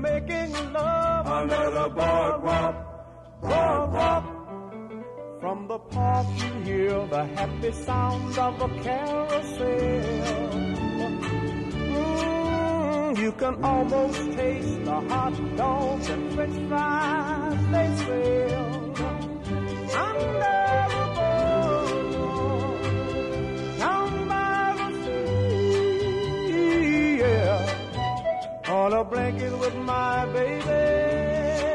making love under the boardwalk, boardwalk. From the park you hear the happy sounds of a carousel. Mm, you can almost taste the hot dogs and french fries they sell. Under a blanket with my baby,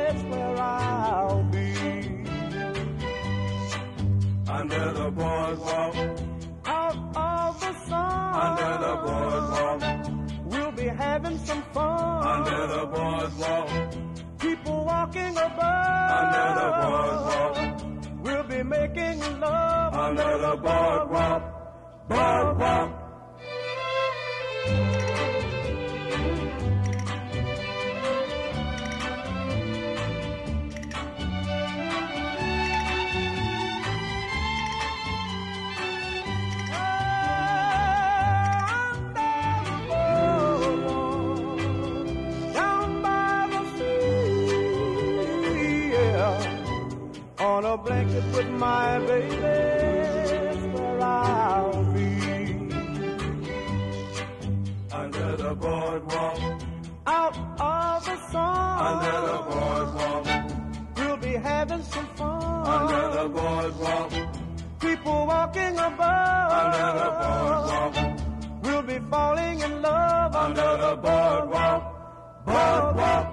it's where I'll be. Under the boardwalk, out of the sun. Under the boardwalk, we'll be having some fun. Under the boardwalk, people walking above. Under the boardwalk, we'll be making love. Under the boardwalk, boardwalk. With my baby, where I'll be. Under the boardwalk, out of the sun. Under the boardwalk, we'll be having some fun. Under the boardwalk, people walking above. Under the boardwalk, we'll be falling in love. Under the boardwalk, boardwalk.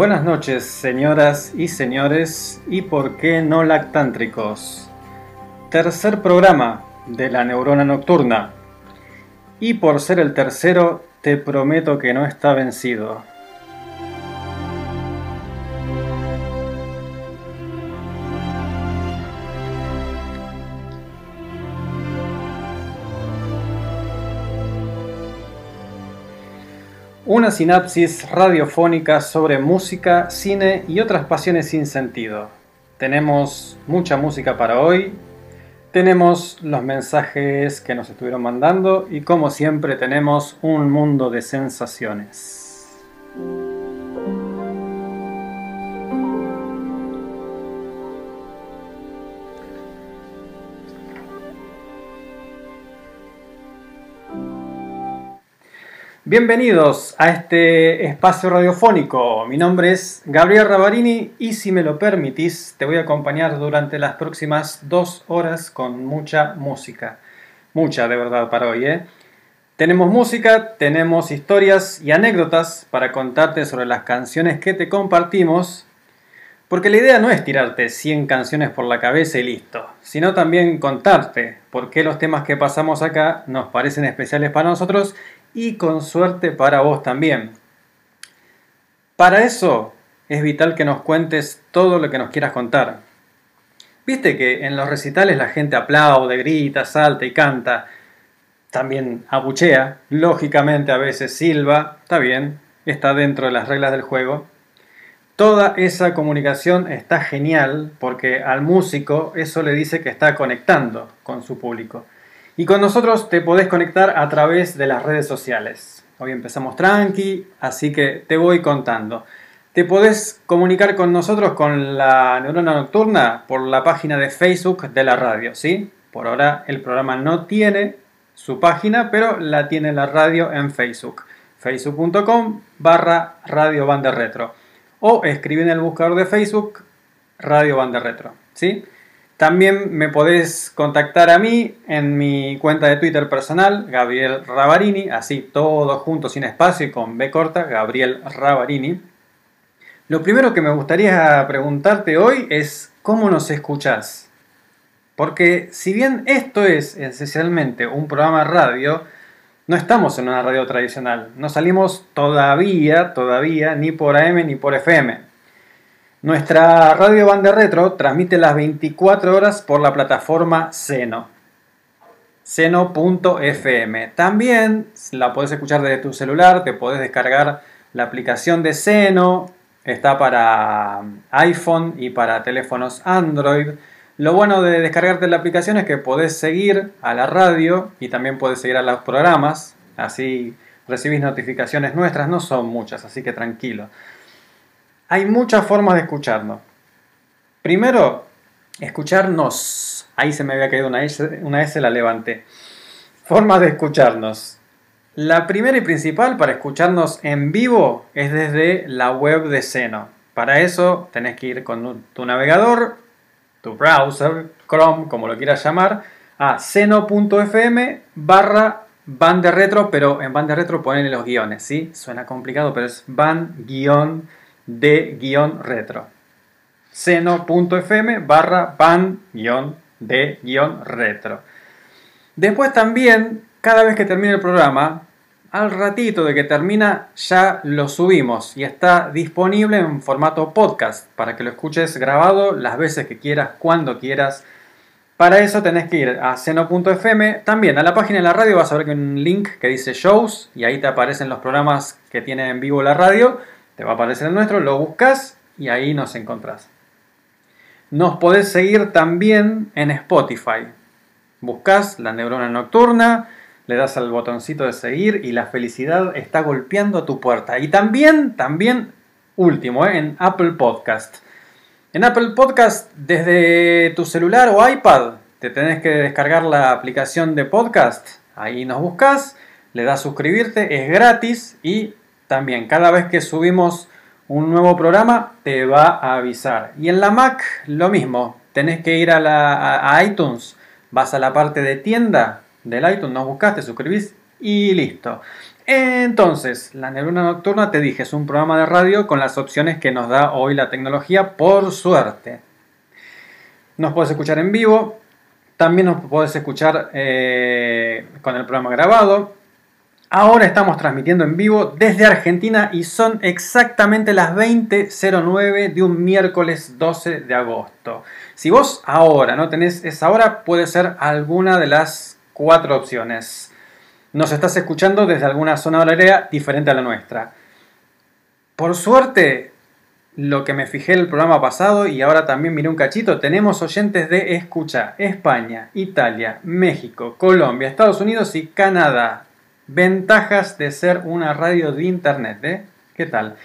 Buenas noches, señoras y señores, y por qué no lactántricos. Tercer programa de la neurona nocturna. Y por ser el tercero, te prometo que no está vencido. Una sinapsis radiofónica sobre música, cine y otras pasiones sin sentido. Tenemos mucha música para hoy, tenemos los mensajes que nos estuvieron mandando y como siempre tenemos un mundo de sensaciones. Bienvenidos a este espacio radiofónico. Mi nombre es Gabriel Rabarini y si me lo permitís te voy a acompañar durante las próximas dos horas con mucha música. Mucha de verdad para hoy, ¿eh? Tenemos música, tenemos historias y anécdotas para contarte sobre las canciones que te compartimos, porque la idea no es tirarte 100 canciones por la cabeza y listo, sino también contarte por qué los temas que pasamos acá nos parecen especiales para nosotros y con suerte para vos también. Para eso es vital que nos cuentes todo lo que nos quieras contar. Viste que en los recitales la gente aplaude, grita, salta y canta, también abuchea, lógicamente a veces silba, está bien, está dentro de las reglas del juego. Toda esa comunicación está genial porque al músico eso le dice que está conectando con su público. Y con nosotros te podés conectar a través de las redes sociales. Hoy empezamos tranqui, así que te voy contando. Te podés comunicar con nosotros con la neurona nocturna por la página de Facebook de la radio, ¿sí? Por ahora el programa no tiene su página, pero la tiene la radio en Facebook. facebook.com barra Radio Banda Retro. O escribe en el buscador de Facebook Radio Banda Retro. ¿sí? También me podés contactar a mí en mi cuenta de Twitter personal, Gabriel Ravarini, así todo junto sin espacio y con B corta, Gabriel Ravarini. Lo primero que me gustaría preguntarte hoy es cómo nos escuchás. Porque si bien esto es esencialmente un programa de radio, no estamos en una radio tradicional. No salimos todavía, todavía, ni por AM ni por FM. Nuestra radio banda retro transmite las 24 horas por la plataforma Seno. Seno.fm. También la puedes escuchar desde tu celular, te puedes descargar la aplicación de Seno. Está para iPhone y para teléfonos Android. Lo bueno de descargarte la aplicación es que podés seguir a la radio y también podés seguir a los programas, así recibís notificaciones nuestras, no son muchas, así que tranquilo. Hay muchas formas de escucharnos. Primero, escucharnos. Ahí se me había caído una S, una S la levanté. Formas de escucharnos. La primera y principal para escucharnos en vivo es desde la web de Seno. Para eso tenés que ir con tu navegador tu browser, Chrome, como lo quieras llamar, a seno.fm barra van de retro, pero en van de retro ponen los guiones, ¿sí? Suena complicado, pero es van guion de guion retro. seno.fm barra van guion de guion retro. Después también, cada vez que termine el programa, al ratito de que termina ya lo subimos y está disponible en formato podcast para que lo escuches grabado las veces que quieras, cuando quieras. Para eso tenés que ir a seno.fm. También a la página de la radio vas a ver que hay un link que dice shows y ahí te aparecen los programas que tiene en vivo la radio. Te va a aparecer el nuestro, lo buscas y ahí nos encontrás. Nos podés seguir también en Spotify. Buscas la neurona nocturna le das al botoncito de seguir y la felicidad está golpeando tu puerta. Y también, también, último, ¿eh? en Apple Podcast. En Apple Podcast, desde tu celular o iPad, te tenés que descargar la aplicación de podcast. Ahí nos buscas, le das suscribirte, es gratis y también cada vez que subimos un nuevo programa te va a avisar. Y en la Mac lo mismo, tenés que ir a, la, iTunes, vas a la parte de tienda, del iTunes, nos buscaste, suscribís y listo. Entonces, la neurona nocturna, te dije, es un programa de radio con las opciones que nos da hoy la tecnología, por suerte. Nos puedes escuchar en vivo, también nos puedes escuchar eh, con el programa grabado. Ahora estamos transmitiendo en vivo desde Argentina y son exactamente las 20.09 de un miércoles 12 de agosto. Si vos ahora no tenés esa hora, puede ser alguna de las cuatro opciones. Nos estás escuchando desde alguna zona horaria diferente a la nuestra. Por suerte, lo que me fijé el programa pasado y ahora también miré un cachito, tenemos oyentes de Escucha, España, Italia, México, Colombia, Estados Unidos y Canadá. Ventajas de ser una radio de internet, ¿eh? ¿Qué tal?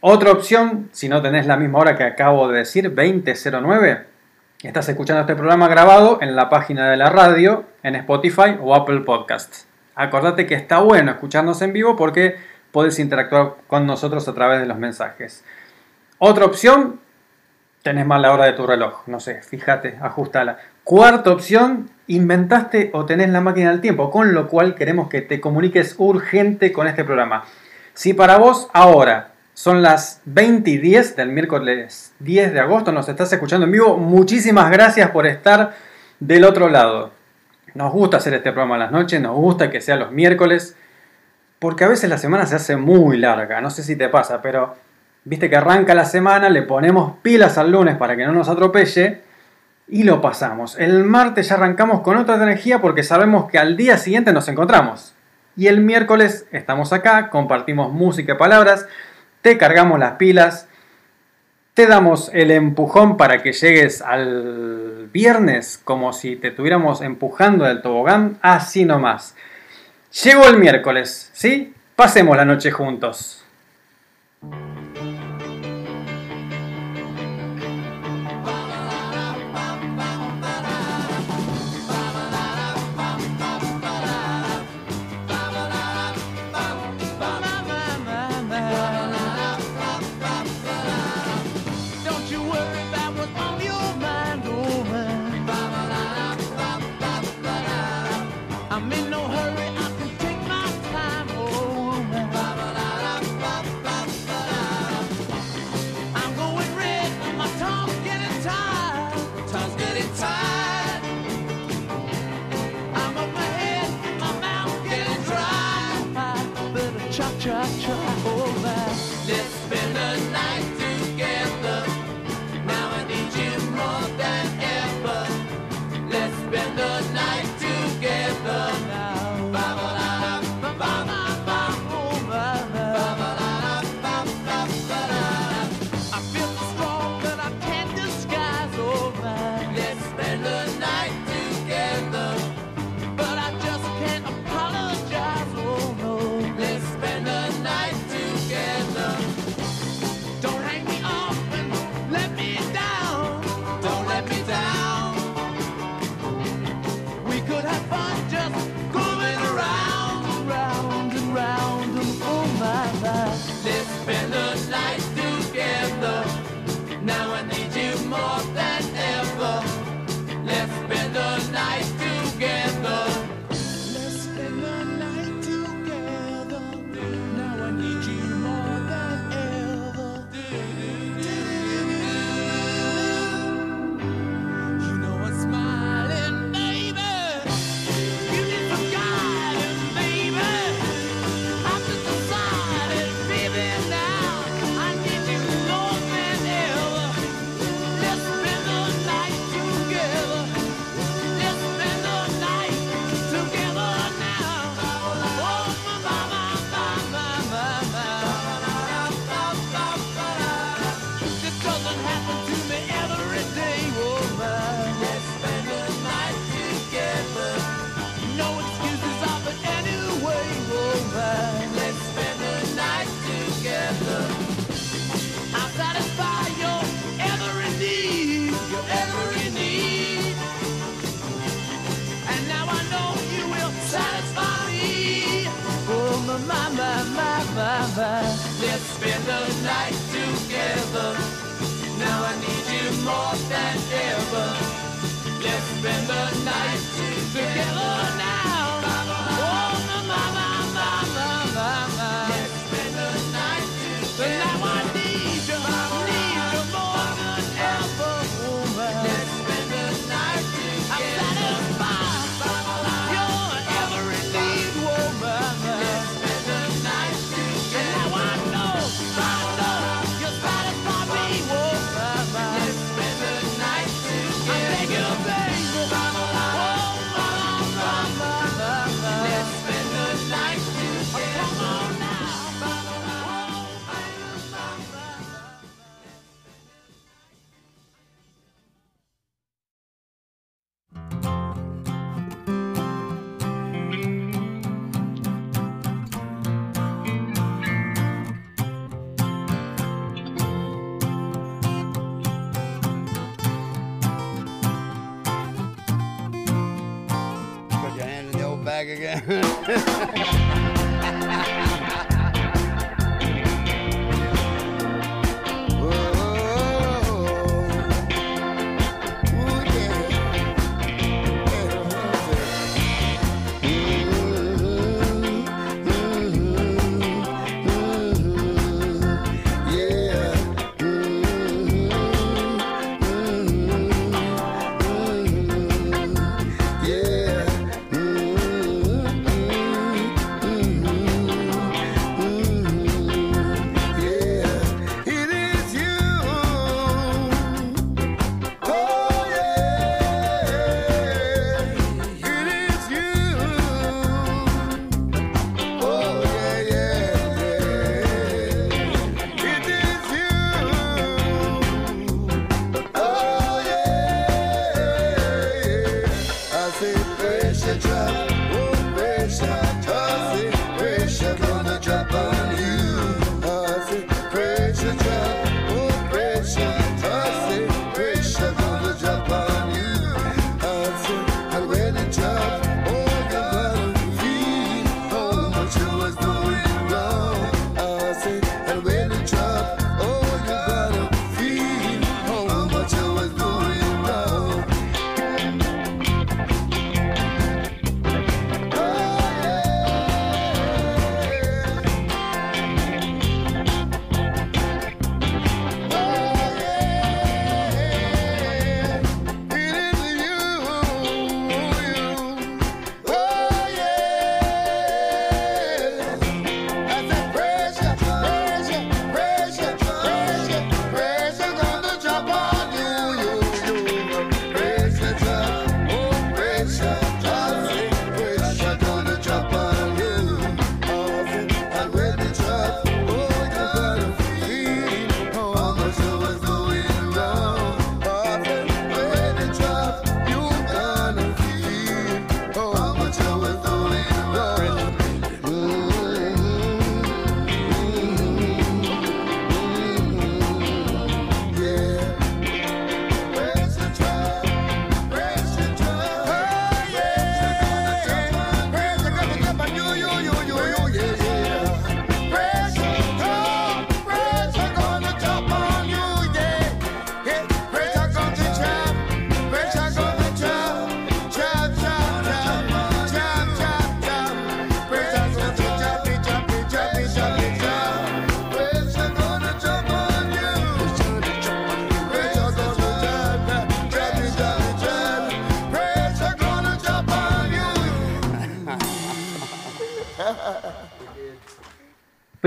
Otra opción, si no tenés la misma hora que acabo de decir, 2009, Estás escuchando este programa grabado en la página de la radio, en Spotify o Apple Podcasts. Acordate que está bueno escucharnos en vivo porque puedes interactuar con nosotros a través de los mensajes. Otra opción, tenés mal la hora de tu reloj. No sé, fíjate, ajustala. Cuarta opción, inventaste o tenés la máquina del tiempo, con lo cual queremos que te comuniques urgente con este programa. Si para vos ahora son las 20 y 10 del miércoles 10 de agosto, nos estás escuchando en vivo, muchísimas gracias por estar del otro lado. Nos gusta hacer este programa las noches, nos gusta que sea los miércoles, porque a veces la semana se hace muy larga, no sé si te pasa, pero viste que arranca la semana, le ponemos pilas al lunes para que no nos atropelle y lo pasamos. El martes ya arrancamos con otra energía porque sabemos que al día siguiente nos encontramos. Y el miércoles estamos acá, compartimos música y palabras, te cargamos las pilas, te damos el empujón para que llegues al viernes como si te estuviéramos empujando del tobogán, así nomás. Llegó el miércoles, ¿sí? Pasemos la noche juntos. faith.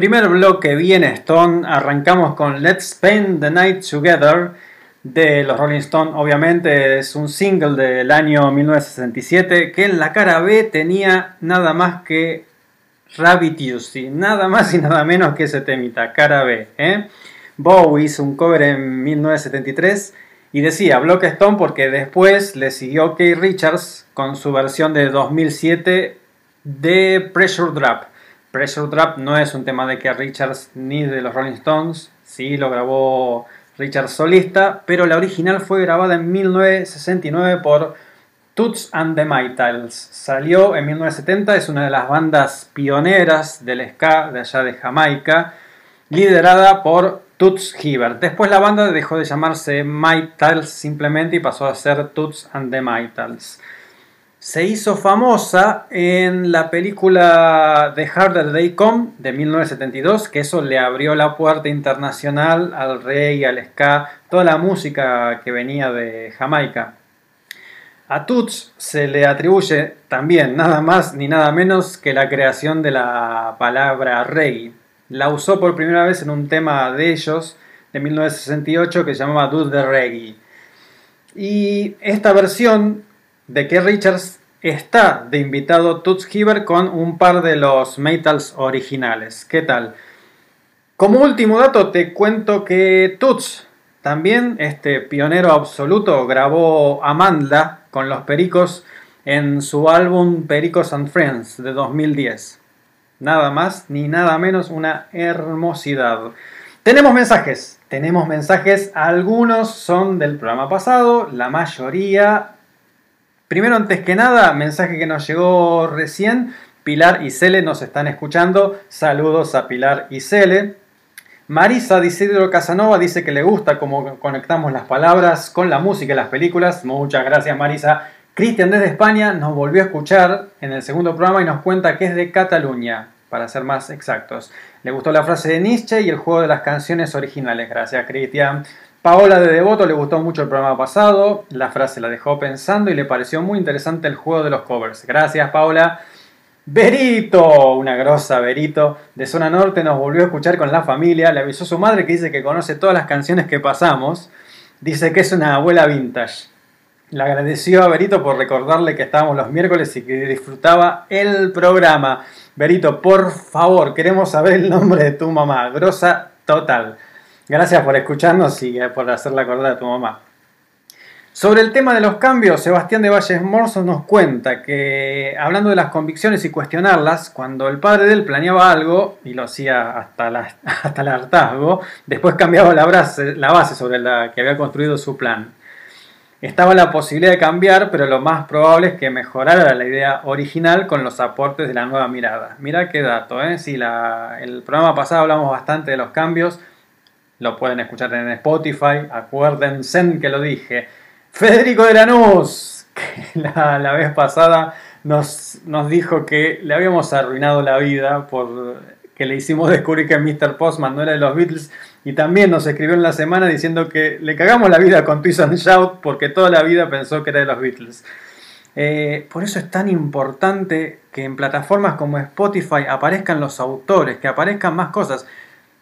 Primer bloque bien Stone. Arrancamos con Let's Spend the Night Together de los Rolling Stones. Obviamente es un single del año 1967 que en la cara B tenía nada más que Rabbit Juicy. Nada más y nada menos que ese temita, cara B. ¿eh? Bowie hizo un cover en 1973 y decía Block Stone porque después le siguió Keith Richards con su versión de 2007 de Pressure Drop. Pressure Drop no es un tema de Keith Richards ni de los Rolling Stones, sí lo grabó Richards solista, pero la original fue grabada en 1969 por Toots and the Maytals. Salió en 1970, es una de las bandas pioneras del ska de allá de Jamaica, liderada por Toots Hibbert. Después la banda dejó de llamarse Maytals simplemente y pasó a ser Toots and the Maytals. Se hizo famosa en la película The Harder They Come de 1972, que eso le abrió la puerta internacional al reggae, al ska, toda la música que venía de Jamaica. A Toots se le atribuye también nada más ni nada menos que la creación de la palabra reggae la usó por primera vez en un tema de ellos de 1968 que se llamaba Do the Reggae. Y esta versión de que Richards está de invitado Toots Hibbert con un par de los metals originales. ¿Qué tal? Como último dato te cuento que Toots, también este pionero absoluto, grabó Amanda con los Pericos en su álbum Pericos and Friends de 2010. Nada más ni nada menos una hermosidad. Tenemos mensajes, tenemos mensajes, algunos son del programa pasado, la mayoría... Primero, antes que nada, mensaje que nos llegó recién, Pilar y Cele nos están escuchando, saludos a Pilar y Cele. Marisa Disidro Casanova dice que le gusta cómo conectamos las palabras con la música y las películas. Muchas gracias Marisa. Cristian desde España nos volvió a escuchar en el segundo programa y nos cuenta que es de Cataluña, para ser más exactos. Le gustó la frase de Nietzsche y el juego de las canciones originales. Gracias, Cristian. Paola de Devoto le gustó mucho el programa pasado, la frase la dejó pensando y le pareció muy interesante el juego de los covers. Gracias, Paola. Berito, una grosa Berito, de Zona Norte nos volvió a escuchar con la familia, le avisó su madre que dice que conoce todas las canciones que pasamos, dice que es una abuela vintage. Le agradeció a Berito por recordarle que estábamos los miércoles y que disfrutaba el programa. Berito, por favor, queremos saber el nombre de tu mamá. Grosa total. Gracias por escucharnos y por hacerle acordar a tu mamá. Sobre el tema de los cambios, Sebastián de Valles Morso nos cuenta que, hablando de las convicciones y cuestionarlas, cuando el padre de él planeaba algo, y lo hacía hasta, hasta el hartazgo, después cambiaba la base, sobre la que había construido su plan. Estaba la posibilidad de cambiar, pero lo más probable es que mejorara la idea original con los aportes de la nueva mirada. Mira qué dato, ¿eh? Si la, el programa pasado hablamos bastante de los cambios, lo pueden escuchar en Spotify, acuérdense que lo dije. Federico de Lanús, que la, vez pasada nos, nos dijo que le habíamos arruinado la vida por que le hicimos descubrir que Mr. Postman no era de los Beatles y también nos escribió en la semana diciendo que le cagamos la vida con Twist and Shout porque toda la vida pensó que era de los Beatles. Eh, por eso es tan importante que en plataformas como Spotify aparezcan los autores, que aparezcan más cosas.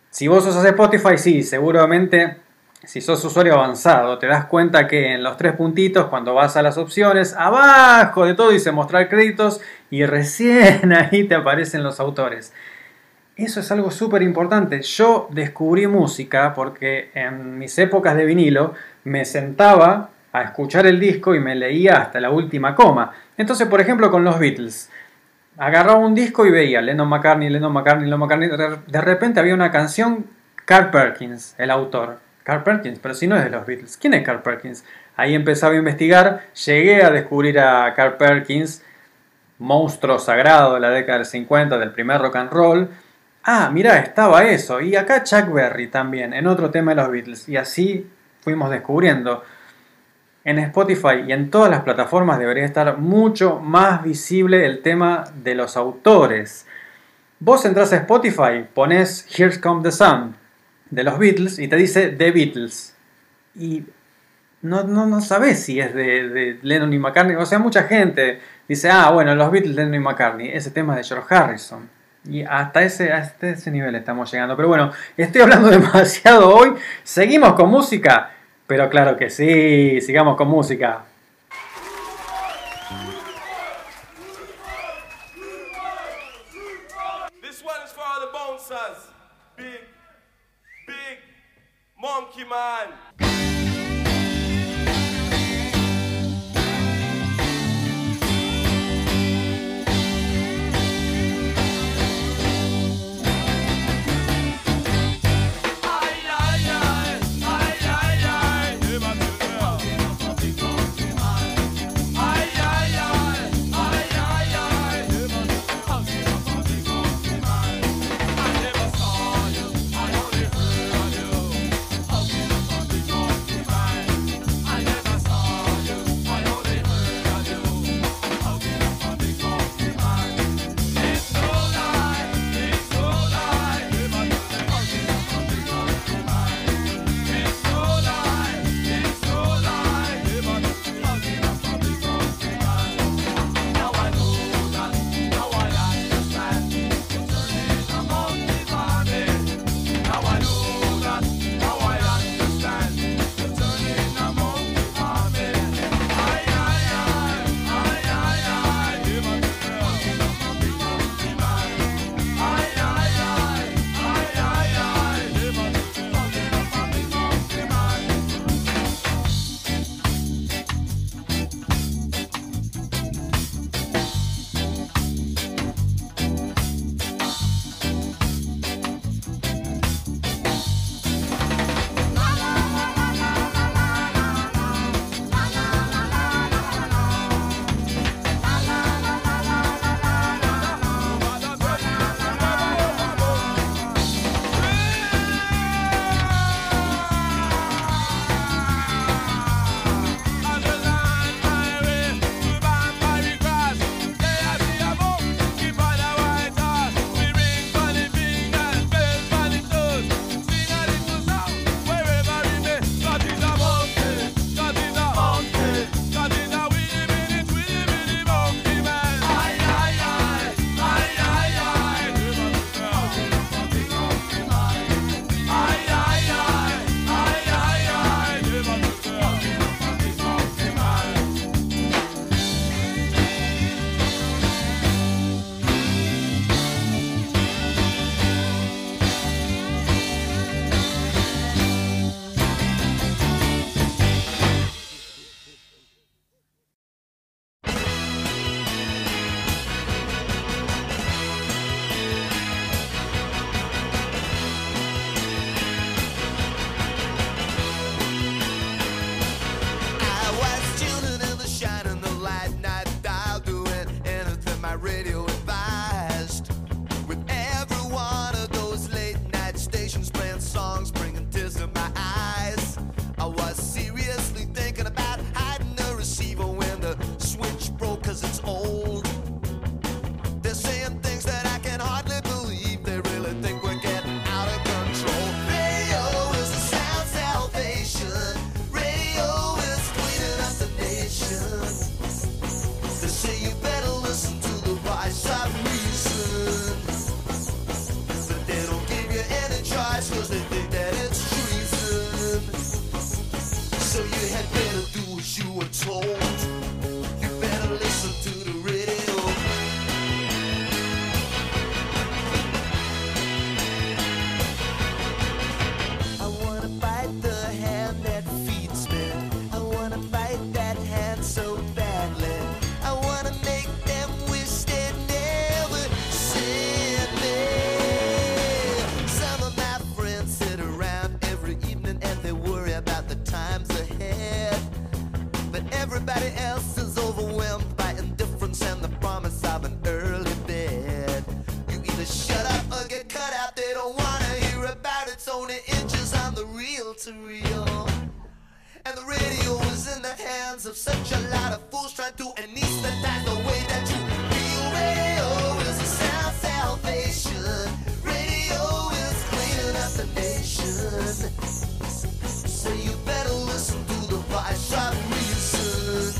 Si vos usas Spotify, sí, seguramente si sos usuario avanzado, te das cuenta que en los tres puntitos, cuando vas a las opciones, abajo de todo dice mostrar créditos y recién ahí te aparecen los autores. Eso es algo súper importante. Yo descubrí música porque en mis épocas de vinilo me sentaba a escuchar el disco y me leía hasta la última coma. Entonces, por ejemplo, con los Beatles, agarraba un disco y veía Lennon McCartney, Lennon McCartney, Lennon McCartney. De repente había una canción, Carl Perkins, el autor. Carl Perkins, pero si no es de los Beatles. ¿Quién es Carl Perkins? Ahí empezaba a investigar, llegué a descubrir a Carl Perkins, monstruo sagrado de la década del 50, del primer rock and roll ah, mira, estaba eso. Y acá Chuck Berry también, en otro tema de los Beatles. Y así fuimos descubriendo en Spotify y en todas las plataformas debería estar mucho más visible el tema de los autores. Vos entras a Spotify, pones Here's Come the Sun de los Beatles y te dice The Beatles. Y no, no, no sabes si es de, Lennon y McCartney. O sea, mucha gente dice, ah, bueno, los Beatles, Lennon y McCartney. Ese tema es de George Harrison. Y hasta ese, hasta ese nivel estamos llegando. Pero bueno, estoy hablando demasiado hoy. Seguimos con música. Pero claro que sí, sigamos con música. This one is for all the bouncers. Big, big, monkey man. of such a lot of fools trying to anesthetize the way that you feel. Radio is a sound salvation. Radio is cleaning up the nation. So you better listen to the voice of reason.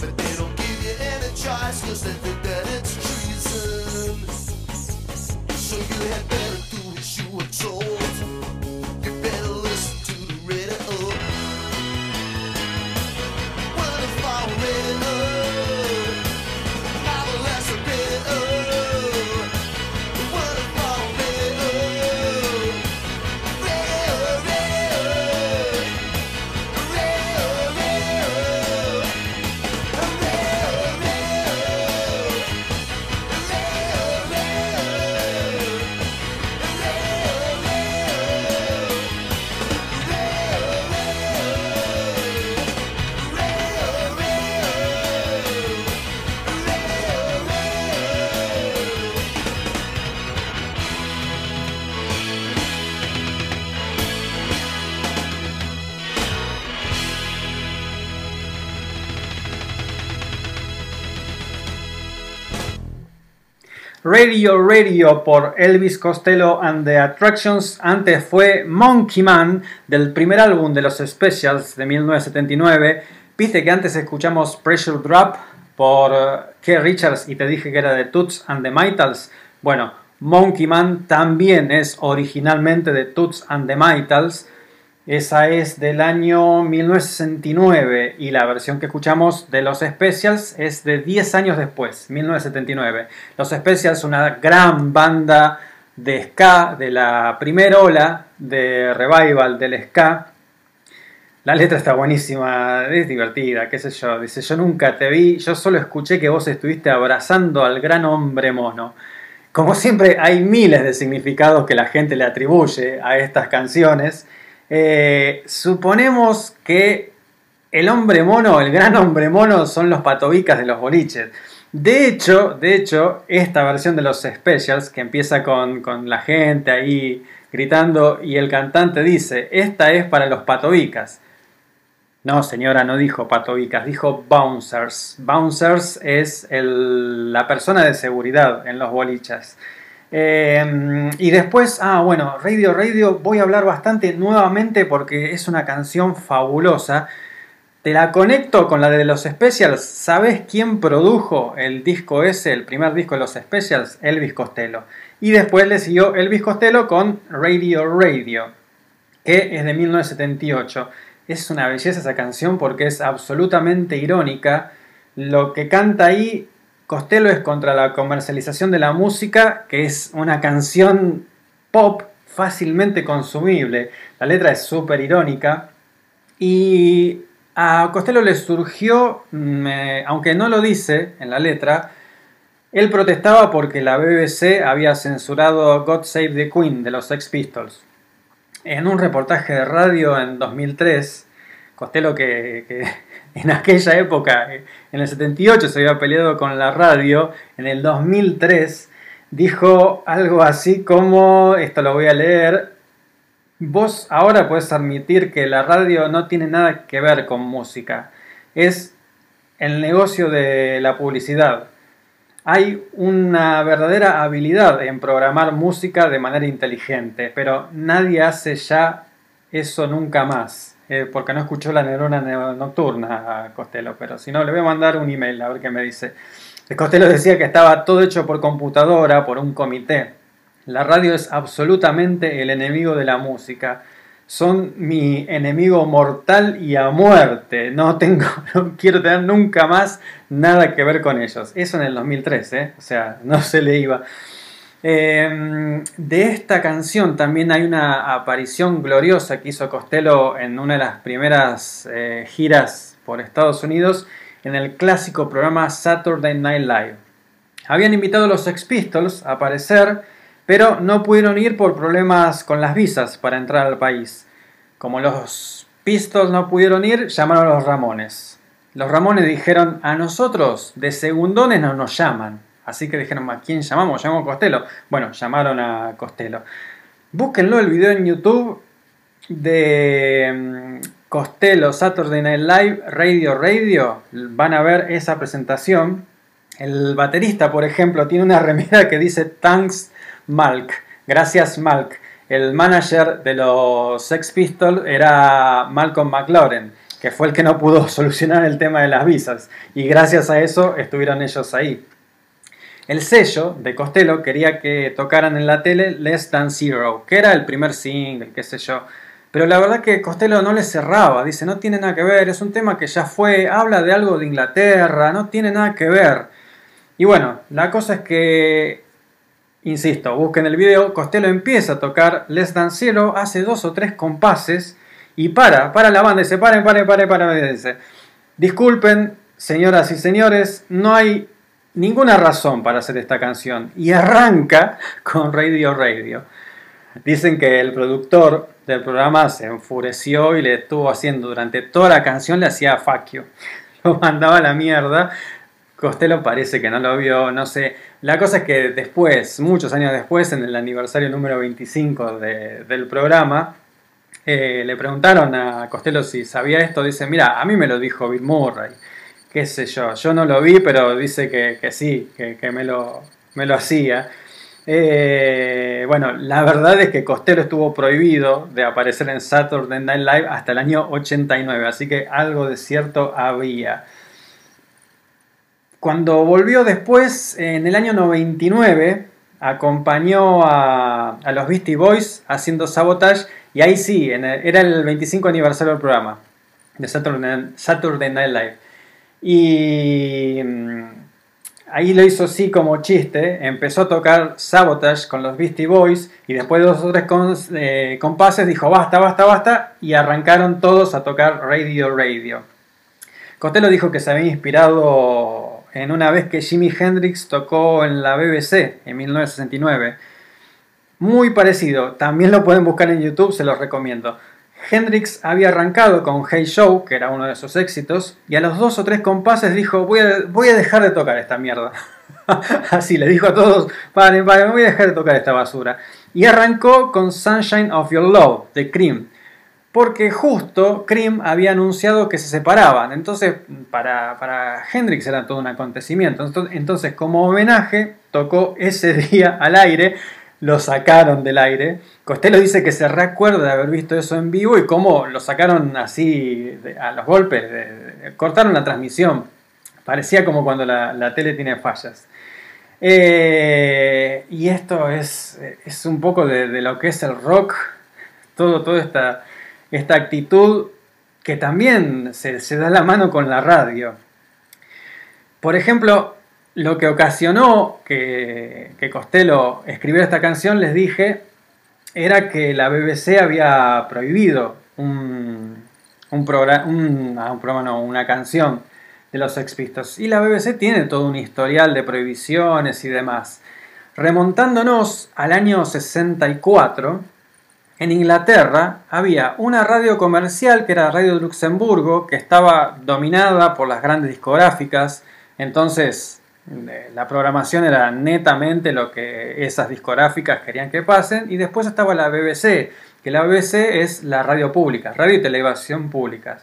But they don't give you any choice, cause they think that it's treason. So you had better. Radio Radio por Elvis Costello and the Attractions. Antes fue Monkey Man del primer álbum de los Specials de 1979. Viste que antes escuchamos Pressure Drop por uh, Keith Richards y te dije que era de Toots and the Maytals. Bueno, Monkey Man también es originalmente de Toots and the Maytals. Esa es del año 1969 y la versión que escuchamos de los Specials es de 10 años después, 1979. Los Specials, una gran banda de ska, de la primera ola de revival del ska. La letra está buenísima, es divertida, qué sé yo. Dice, yo nunca te vi, yo solo escuché que vos estuviste abrazando al gran hombre mono. Como siempre, hay miles de significados que la gente le atribuye a estas canciones. Eh, suponemos que el hombre mono, el gran hombre mono, son los patobicas de los boliches. De hecho, de hecho, esta versión de los specials, que empieza con, con la gente ahí gritando y el cantante dice, esta es para los patobicas. No, señora, no dijo patobicas, dijo bouncers. Bouncers es la persona de seguridad en los boliches. Eh, y después, ah, bueno, Radio Radio, voy a hablar bastante nuevamente porque es una canción fabulosa. Te la conecto con la de los Specials. ¿Sabes quién produjo el disco ese, el primer disco de los Specials? Elvis Costello. Y después le siguió Elvis Costello con Radio Radio, que es de 1978. Es una belleza esa canción porque es absolutamente irónica. Lo que canta ahí Costello es contra la comercialización de la música, que es una canción pop fácilmente consumible. La letra es súper irónica. Y a Costello le surgió, mm, eh, aunque no lo dice en la letra, él protestaba porque la BBC había censurado God Save the Queen de los Sex Pistols. En un reportaje de radio en 2003, Costello que, que en aquella época, eh, en el 78 se había peleado con la radio, en el 2003 dijo algo así como, esto lo voy a leer, vos ahora puedes admitir que la radio no tiene nada que ver con música, es el negocio de la publicidad. Hay una verdadera habilidad en programar música de manera inteligente, pero nadie hace ya eso nunca más. Eh, porque no escuchó la neurona ne- nocturna a Costello, pero si no, le voy a mandar un email a ver qué me dice. Costello decía que estaba todo hecho por computadora, por un comité. La radio es absolutamente el enemigo de la música. Son mi enemigo mortal y a muerte. No tengo, no quiero tener nunca más nada que ver con ellos. Eso en el 2003, ¿eh? O sea, no se le iba. Eh, de esta canción también hay una aparición gloriosa que hizo Costello en una de las primeras eh, giras por Estados Unidos en el clásico programa Saturday Night Live. Habían invitado a los Sex Pistols a aparecer, pero no pudieron ir por problemas con las visas para entrar al país. Como los Pistols no pudieron ir, llamaron a los Ramones. Los Ramones dijeron, a nosotros de segundones no nos llaman. Así que dijeron, ¿a quién llamamos? Llamamos a Costello. Bueno, llamaron a Costello. Búsquenlo el video en YouTube de mm, Costello Saturday Night Live Radio Radio. Van a ver esa presentación. El baterista, por ejemplo, tiene una remera que dice Thanks Malk. Gracias Malk. El manager de los Sex Pistols era Malcolm McLaren, que fue el que no pudo solucionar el tema de las visas. Y gracias a eso estuvieron ellos ahí. El sello de Costello quería que tocaran en la tele Less Than Zero, que era el primer single, qué sé yo. Pero la verdad que Costello no le cerraba, dice, no tiene nada que ver, es un tema que ya fue, habla de algo de Inglaterra, no tiene nada que ver. Y bueno, la cosa es que, insisto, busquen el video, Costello empieza a tocar Less Than Zero, hace dos o tres compases y para, para la banda, dice, paren, paren, paren, paren, dice, disculpen, señoras y señores, no hay ninguna razón para hacer esta canción. Y arranca con Radio Radio. Dicen que el productor del programa se enfureció y le estuvo haciendo durante toda la canción, le hacía you. Lo mandaba a la mierda. Costello parece que no lo vio, no sé. La cosa es que después, muchos años después, en el aniversario número 25 de- del programa, eh, le preguntaron a Costello si sabía esto. Dice, mira, a mí me lo dijo Bill Murray. Qué sé yo, yo no lo vi, pero dice que, que sí, que, que me, lo, me lo hacía. Eh, bueno, la verdad es que Costello estuvo prohibido de aparecer en Saturday Night Live hasta el año 89, así que algo de cierto había. Cuando volvió después, en el año 99, acompañó a, a los Beastie Boys haciendo Sabotage, y ahí sí, era el 25 aniversario del programa de Saturday Night Live. Y mm, ahí lo hizo sí como chiste, empezó a tocar Sabotage con los Beastie Boys y después de dos o tres eh, compases dijo basta, basta, basta y arrancaron todos a tocar Radio Radio. Costello dijo que se había inspirado en una vez que Jimi Hendrix tocó en la BBC en 1969. Muy parecido, también lo pueden buscar en YouTube, se los recomiendo. Hendrix había arrancado con Hey Show, que era uno de sus éxitos, y a los dos o tres compases dijo, voy a, voy a dejar de tocar esta mierda. Así le dijo a todos, paren, paren, voy a dejar de tocar esta basura. Y arrancó con Sunshine of Your Love, de Cream. Porque justo Cream había anunciado que se separaban. Entonces, para, para Hendrix era todo un acontecimiento. Entonces, entonces, como homenaje, tocó ese día al aire. Lo sacaron del aire. Costello dice que se recuerda de haber visto eso en vivo y cómo lo sacaron así a los golpes. cortaron la transmisión. Parecía como cuando la, la tele tiene fallas. Eh, y esto es, es un poco de, de lo que es el rock. Todo, toda esta, esta actitud que también se, se da la mano con la radio. Por ejemplo, lo que ocasionó que, Costello escribiera esta canción, les dije, era que la BBC había prohibido ah, un programa, no, una canción de los Sex Pistols. Y la BBC tiene todo un historial de prohibiciones y demás. Remontándonos al año 64, en Inglaterra había una radio comercial que era Radio Luxemburgo, que estaba dominada por las grandes discográficas. Entonces, la programación era netamente lo que esas discográficas querían que pasen. Y después estaba la BBC, que la BBC es la radio pública, radio y televisión públicas.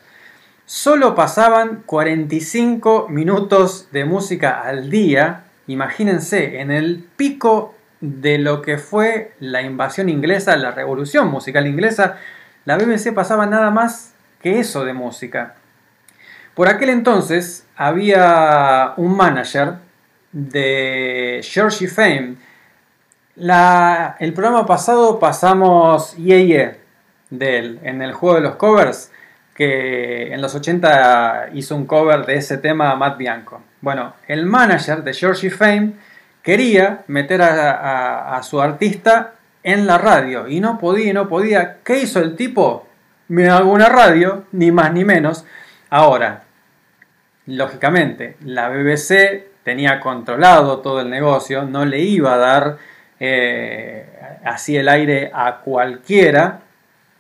Solo pasaban 45 minutos de música al día. Imagínense, en el pico de lo que fue la invasión inglesa, la revolución musical inglesa, la BBC pasaba nada más que eso de música. Por aquel entonces había un manager de Georgie Fame. La- el programa pasado pasamos Yeah Yeah de él, en el juego de los covers, que en los 80 hizo un cover de ese tema a Matt Bianco. Bueno, el manager de Georgie Fame quería meter a, a- a su artista en la radio y no podía, no podía. ¿Qué hizo el tipo? Me hago una radio, ni más ni menos. Ahora, lógicamente, la BBC tenía controlado todo el negocio, no le iba a dar eh, así el aire a cualquiera.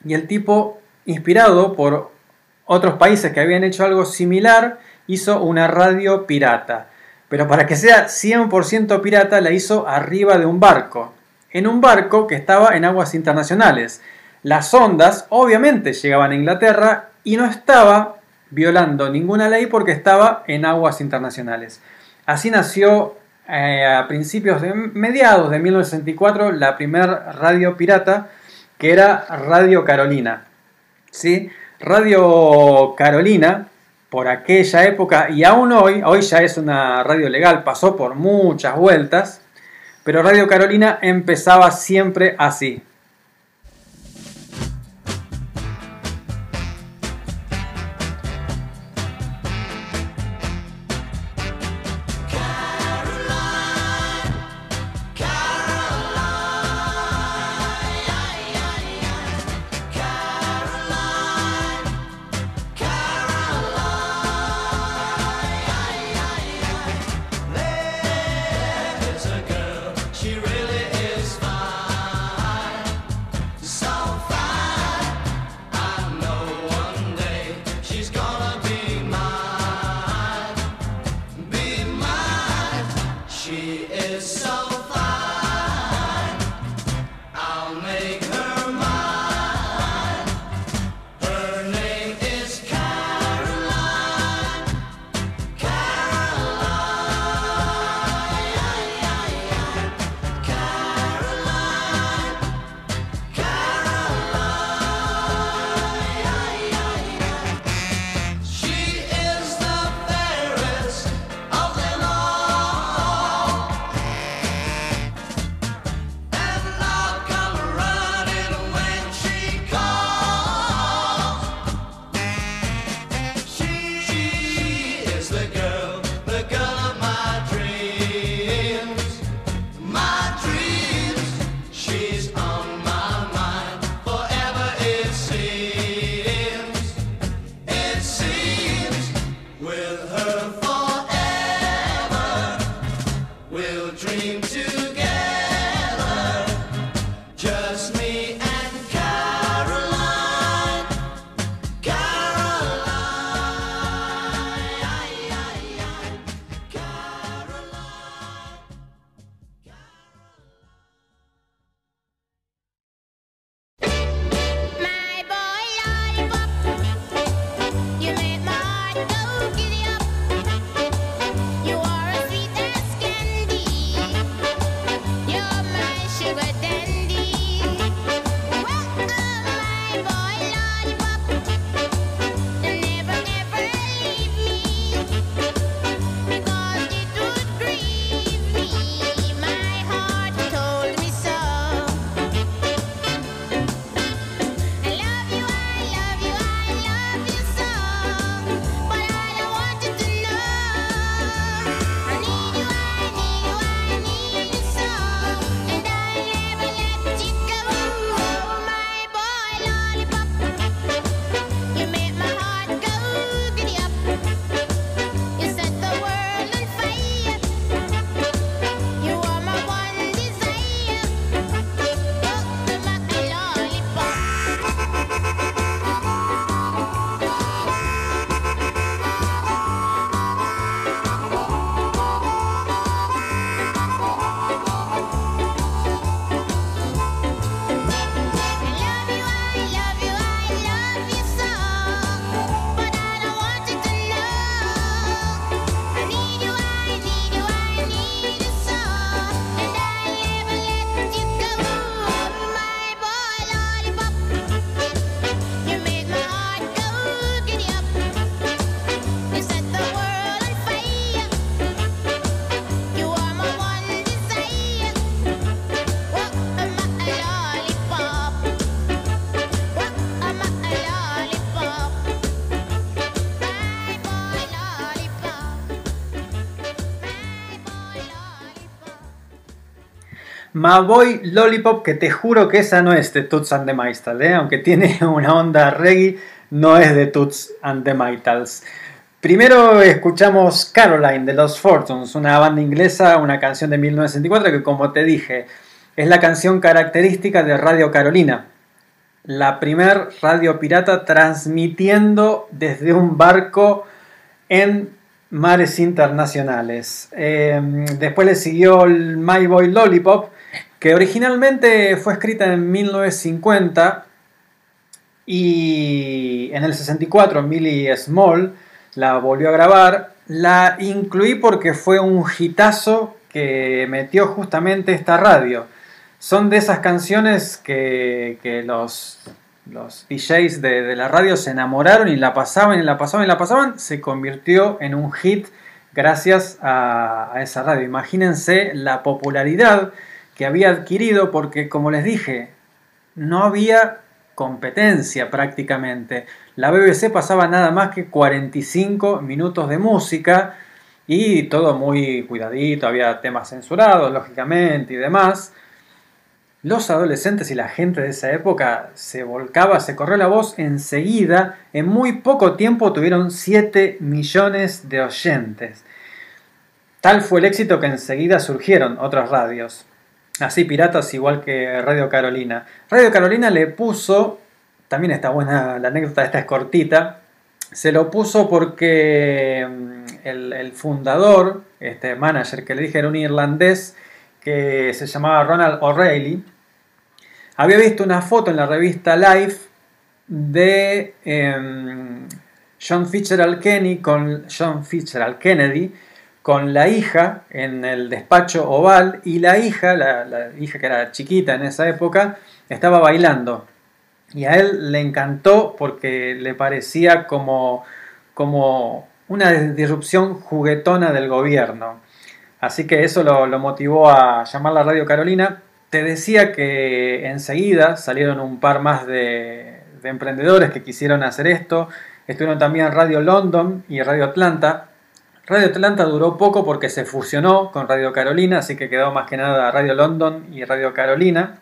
Y el tipo, inspirado por otros países que habían hecho algo similar, hizo una radio pirata. Pero para que sea 100% pirata, la hizo arriba de un barco. En un barco que estaba en aguas internacionales. Las ondas, obviamente, llegaban a Inglaterra y no estaba violando ninguna ley porque estaba en aguas internacionales. Así nació eh, a principios de mediados de 1964 la primera radio pirata que era Radio Carolina. ¿sí? Radio Carolina, por aquella época y aún hoy, hoy ya es una radio legal, pasó por muchas vueltas, pero Radio Carolina empezaba siempre así. My Boy Lollipop, que te juro que esa no es de Toots and the Maytals, ¿eh? aunque tiene una onda reggae, no es de Toots and the Maytals. Primero escuchamos Caroline de Los Fortunes, una banda inglesa, una canción de 1964 que como te dije es la canción característica de Radio Carolina, la primer radio pirata transmitiendo desde un barco en mares internacionales. Eh, después le siguió el My Boy Lollipop, que originalmente fue escrita en 1950 y en el 64 Millie Small la volvió a grabar. La incluí porque fue un hitazo que metió justamente esta radio. Son de esas canciones que, que los, los DJs de, la radio se enamoraron y la pasaban y la pasaban y la pasaban. Se convirtió en un hit gracias a esa radio. Imagínense la popularidad que había adquirido porque, como les dije, no había competencia prácticamente. La BBC pasaba nada más que 45 minutos de música y todo muy cuidadito, había temas censurados, lógicamente, y demás. Los adolescentes y la gente de esa época se volcaba, se corrió la voz enseguida. En muy poco tiempo tuvieron 7 millones de oyentes. Tal fue el éxito que enseguida surgieron otras radios. Así piratas igual que Radio Carolina. Radio Carolina le puso, también está buena la anécdota, esta es cortita, se lo puso porque mm, el, el fundador, este manager que le dije era un irlandés que se llamaba Ronald O'Reilly, había visto una foto en la revista Life de em, John Fitzgerald Kennedy con John Fitzgerald Kennedy con la hija en el despacho oval y la hija, la, hija que era chiquita en esa época, estaba bailando. Y a él le encantó porque le parecía como, como una disrupción juguetona del gobierno. Así que eso lo, lo motivó a llamar la Radio Carolina. Te decía que enseguida salieron un par más de, de emprendedores que quisieron hacer esto. Estuvieron también Radio London y Radio Atlanta. Radio Atlanta duró poco porque se fusionó con Radio Carolina, así que quedó más que nada Radio London y Radio Carolina.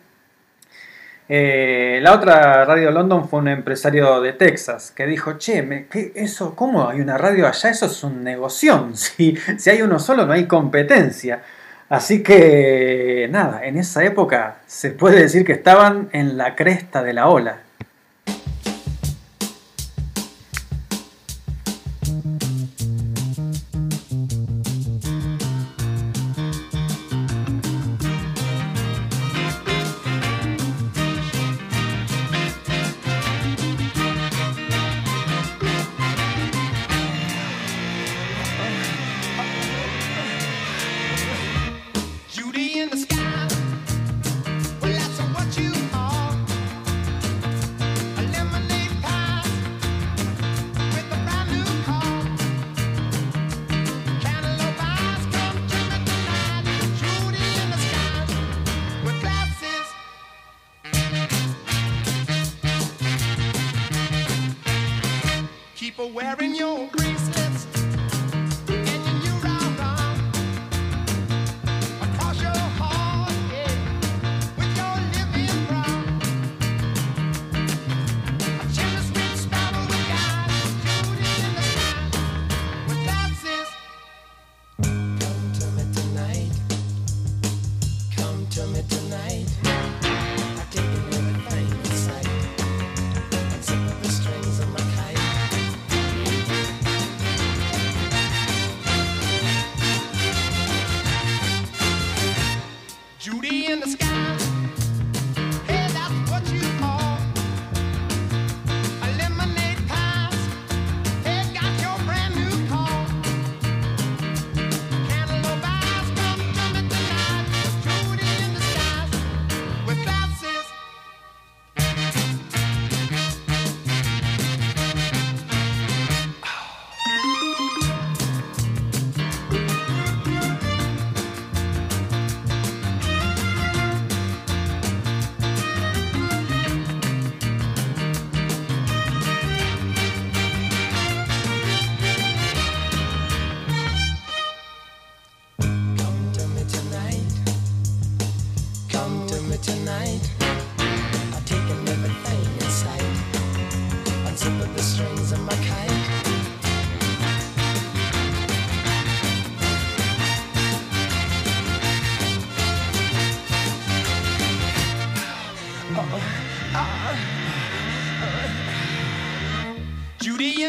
Eh, la otra Radio London fue un empresario de Texas que dijo, che, ¿qué, eso, ¿cómo hay una radio allá? Eso es un negocio. Si, si hay uno solo no hay competencia. Así que nada, en esa época se puede decir que estaban en la cresta de la ola.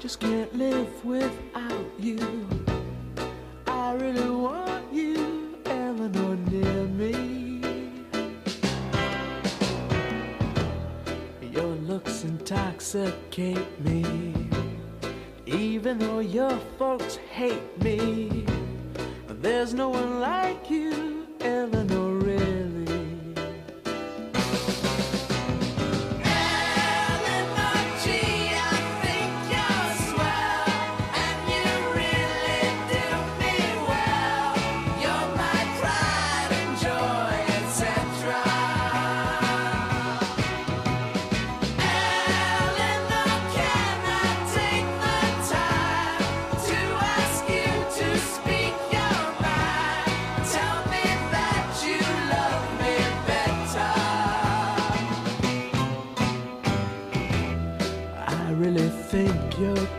just can't live without you. I really want you, Eleanor, near me. Your looks intoxicate me. Even though your folks hate me, there's no one like you, Eleanor.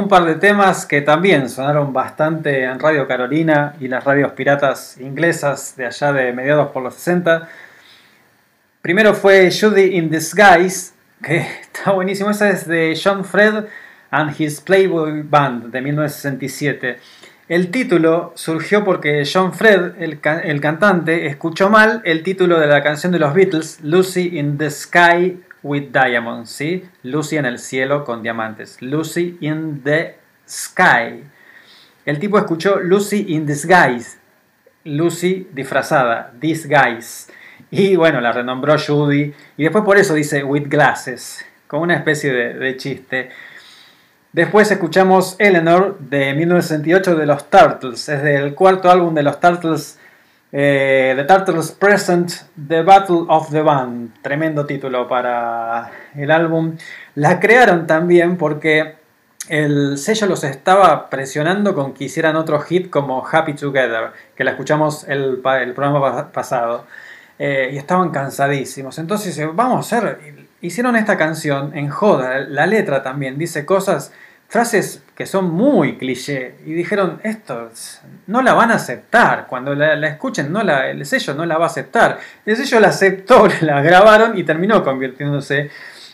Un par de temas que también sonaron bastante en Radio Carolina y las radios piratas inglesas de allá de mediados por los 60. Primero fue Judy in Disguise, que está buenísimo. Esa es de John Fred and His Playboy Band de 1967. El título surgió porque John Fred, el, el cantante, escuchó mal el título de la canción de los Beatles, Lucy in the Sky with Diamonds, ¿sí? Lucy en el cielo con diamantes. Lucy in the Sky. El tipo escuchó Lucy in Disguise, Lucy disfrazada, Disguise. Y bueno, la renombró Judy. Y después por eso dice With Glasses, como una especie de chiste. Después escuchamos Eleanor de 1968 de los Turtles. Es del cuarto álbum de los Turtles. Eh, the Turtles Present The Battle of the Band. Tremendo título para el álbum. La crearon también porque el sello los estaba presionando con que hicieran otro hit como Happy Together, que la escuchamos el, programa pa- pasado. Eh, y estaban cansadísimos. Entonces, vamos a hacer. Hicieron esta canción en joda. La letra también dice cosas, frases que son muy cliché. Y dijeron, esto es- no la van a aceptar. Cuando la, escuchen, no el sello no la va a aceptar. El sello la aceptó, la grabaron y terminó convirtiéndose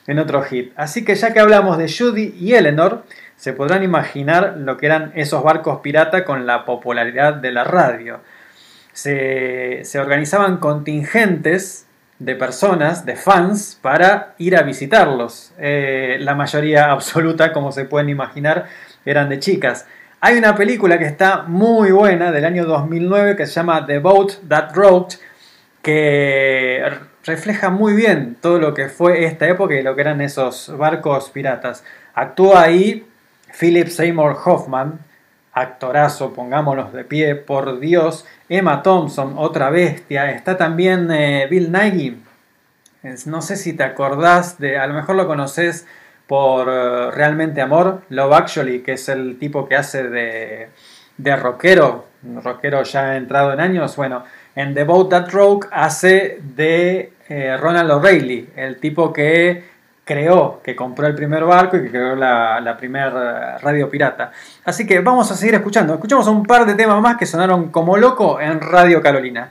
en otro hit. Así que ya que hablamos de Judy y Eleanor, se podrán imaginar lo que eran esos barcos pirata con la popularidad de la radio se, se organizaban contingentes de personas, de fans, para ir a visitarlos. Eh, la mayoría absoluta, como se pueden imaginar, eran de chicas. Hay una película que está muy buena del año 2009 que se llama The Boat That Wrote, que refleja muy bien todo lo que fue esta época y lo que eran esos barcos piratas. Actúa ahí Philip Seymour Hoffman, actorazo, pongámonos de pie, por Dios. Emma Thompson, otra bestia. Está también eh, Bill Nighy. No sé si te acordás de, a lo mejor lo conoces por eh, Realmente Amor, Love Actually, que es el tipo que hace de, de rockero, rockero ya entrado en años. Bueno, en The Boat That Rogue hace de eh, Ronald O'Reilly, el tipo que creó, que compró el primer barco y que creó la, la primera radio pirata. Así que vamos a seguir escuchando. Escuchamos un par de temas más que sonaron como loco en Radio Carolina.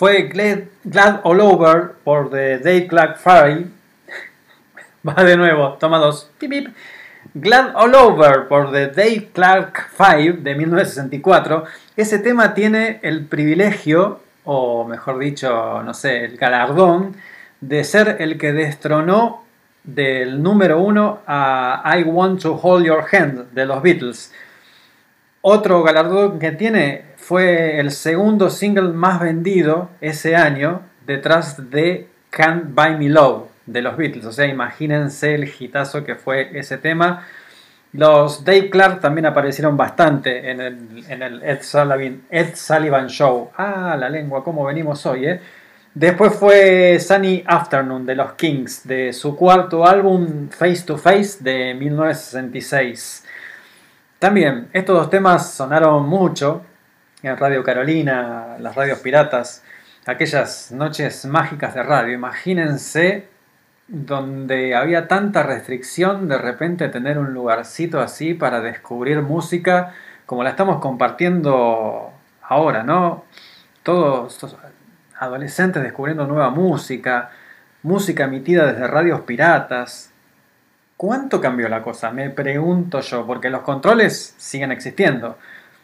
Fue Glad, All Over por The Dave Clark Five. Va de nuevo, toma dos. Pip, pip. Glad All Over por The Dave Clark Five de 1964. Ese tema tiene el privilegio, o mejor dicho, no sé, el galardón, de ser el que destronó del número uno a I Want to Hold Your Hand de los Beatles. Otro galardón que tiene fue el segundo single más vendido ese año, detrás de Can't Buy Me Love de los Beatles. O sea, imagínense el hitazo que fue ese tema. Los Dave Clark también aparecieron bastante en el, en el Ed, Sullivan, Ed Sullivan Show. Ah, la lengua, cómo venimos hoy, ¿eh? Después fue Sunny Afternoon de los Kings, de su cuarto álbum Face to Face de 1966. También, estos dos temas sonaron mucho en Radio Carolina, las radios piratas, aquellas noches mágicas de radio. Imagínense donde había tanta restricción, de repente tener un lugarcito así para descubrir música como la estamos compartiendo ahora, ¿no? Todos adolescentes descubriendo nueva música, música emitida desde radios piratas. ¿Cuánto cambió la cosa? Me pregunto yo, porque los controles siguen existiendo.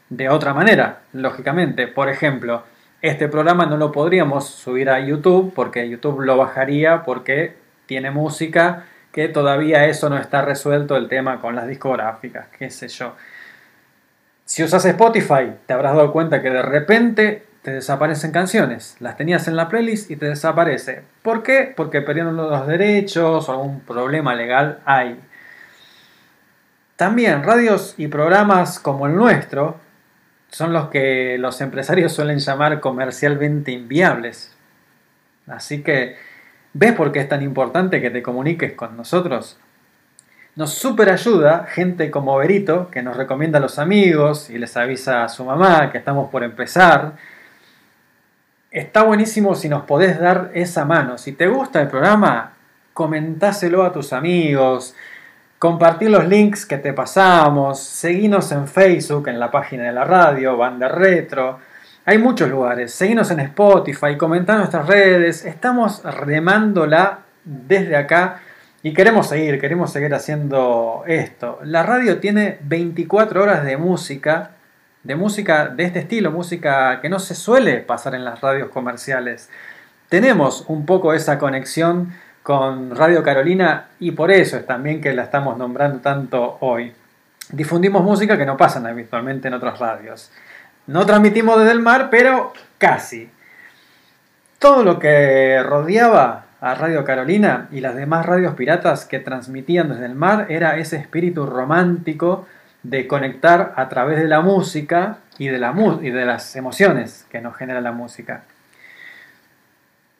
De otra manera, lógicamente. Por ejemplo, este programa no lo podríamos subir a YouTube porque YouTube lo bajaría porque tiene música que todavía eso no está resuelto el tema con las discográficas, qué sé yo. Si usas Spotify, te habrás dado cuenta que de repente te desaparecen canciones. Las tenías en la playlist y te desaparece. ¿Por qué? Porque perdieron los derechos o algún problema legal hay. También radios y programas como el nuestro son los que los empresarios suelen llamar comercialmente inviables. Así que, ¿ves por qué es tan importante que te comuniques con nosotros? Nos super ayuda gente como Berito, que nos recomienda a los amigos y les avisa a su mamá que estamos por empezar. Está buenísimo si nos podés dar esa mano. Si te gusta el programa, comentáselo a tus amigos, compartir los links que te pasamos, seguinos en Facebook, en la página de la radio, Banda Retro. Hay muchos lugares. Seguinos en Spotify, comentar nuestras redes. Estamos remándola desde acá y queremos seguir, queremos seguir haciendo esto. La radio tiene 24 horas de música, de música de este estilo, música que no se suele pasar en las radios comerciales. Tenemos un poco esa conexión con Radio Carolina y por eso es también que la estamos nombrando tanto hoy. Difundimos música que no pasan habitualmente en otras radios. No transmitimos desde el mar, pero casi. Todo lo que rodeaba a Radio Carolina y las demás radios piratas que transmitían desde el mar era ese espíritu romántico de conectar a través de la música y de, las emociones que nos genera la música.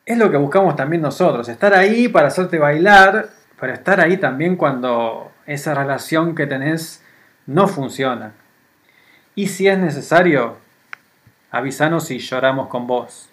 Es lo que buscamos también nosotros, estar ahí para hacerte bailar, pero estar ahí también cuando esa relación que tenés no funciona. Y si es necesario, avísanos y lloramos con vos.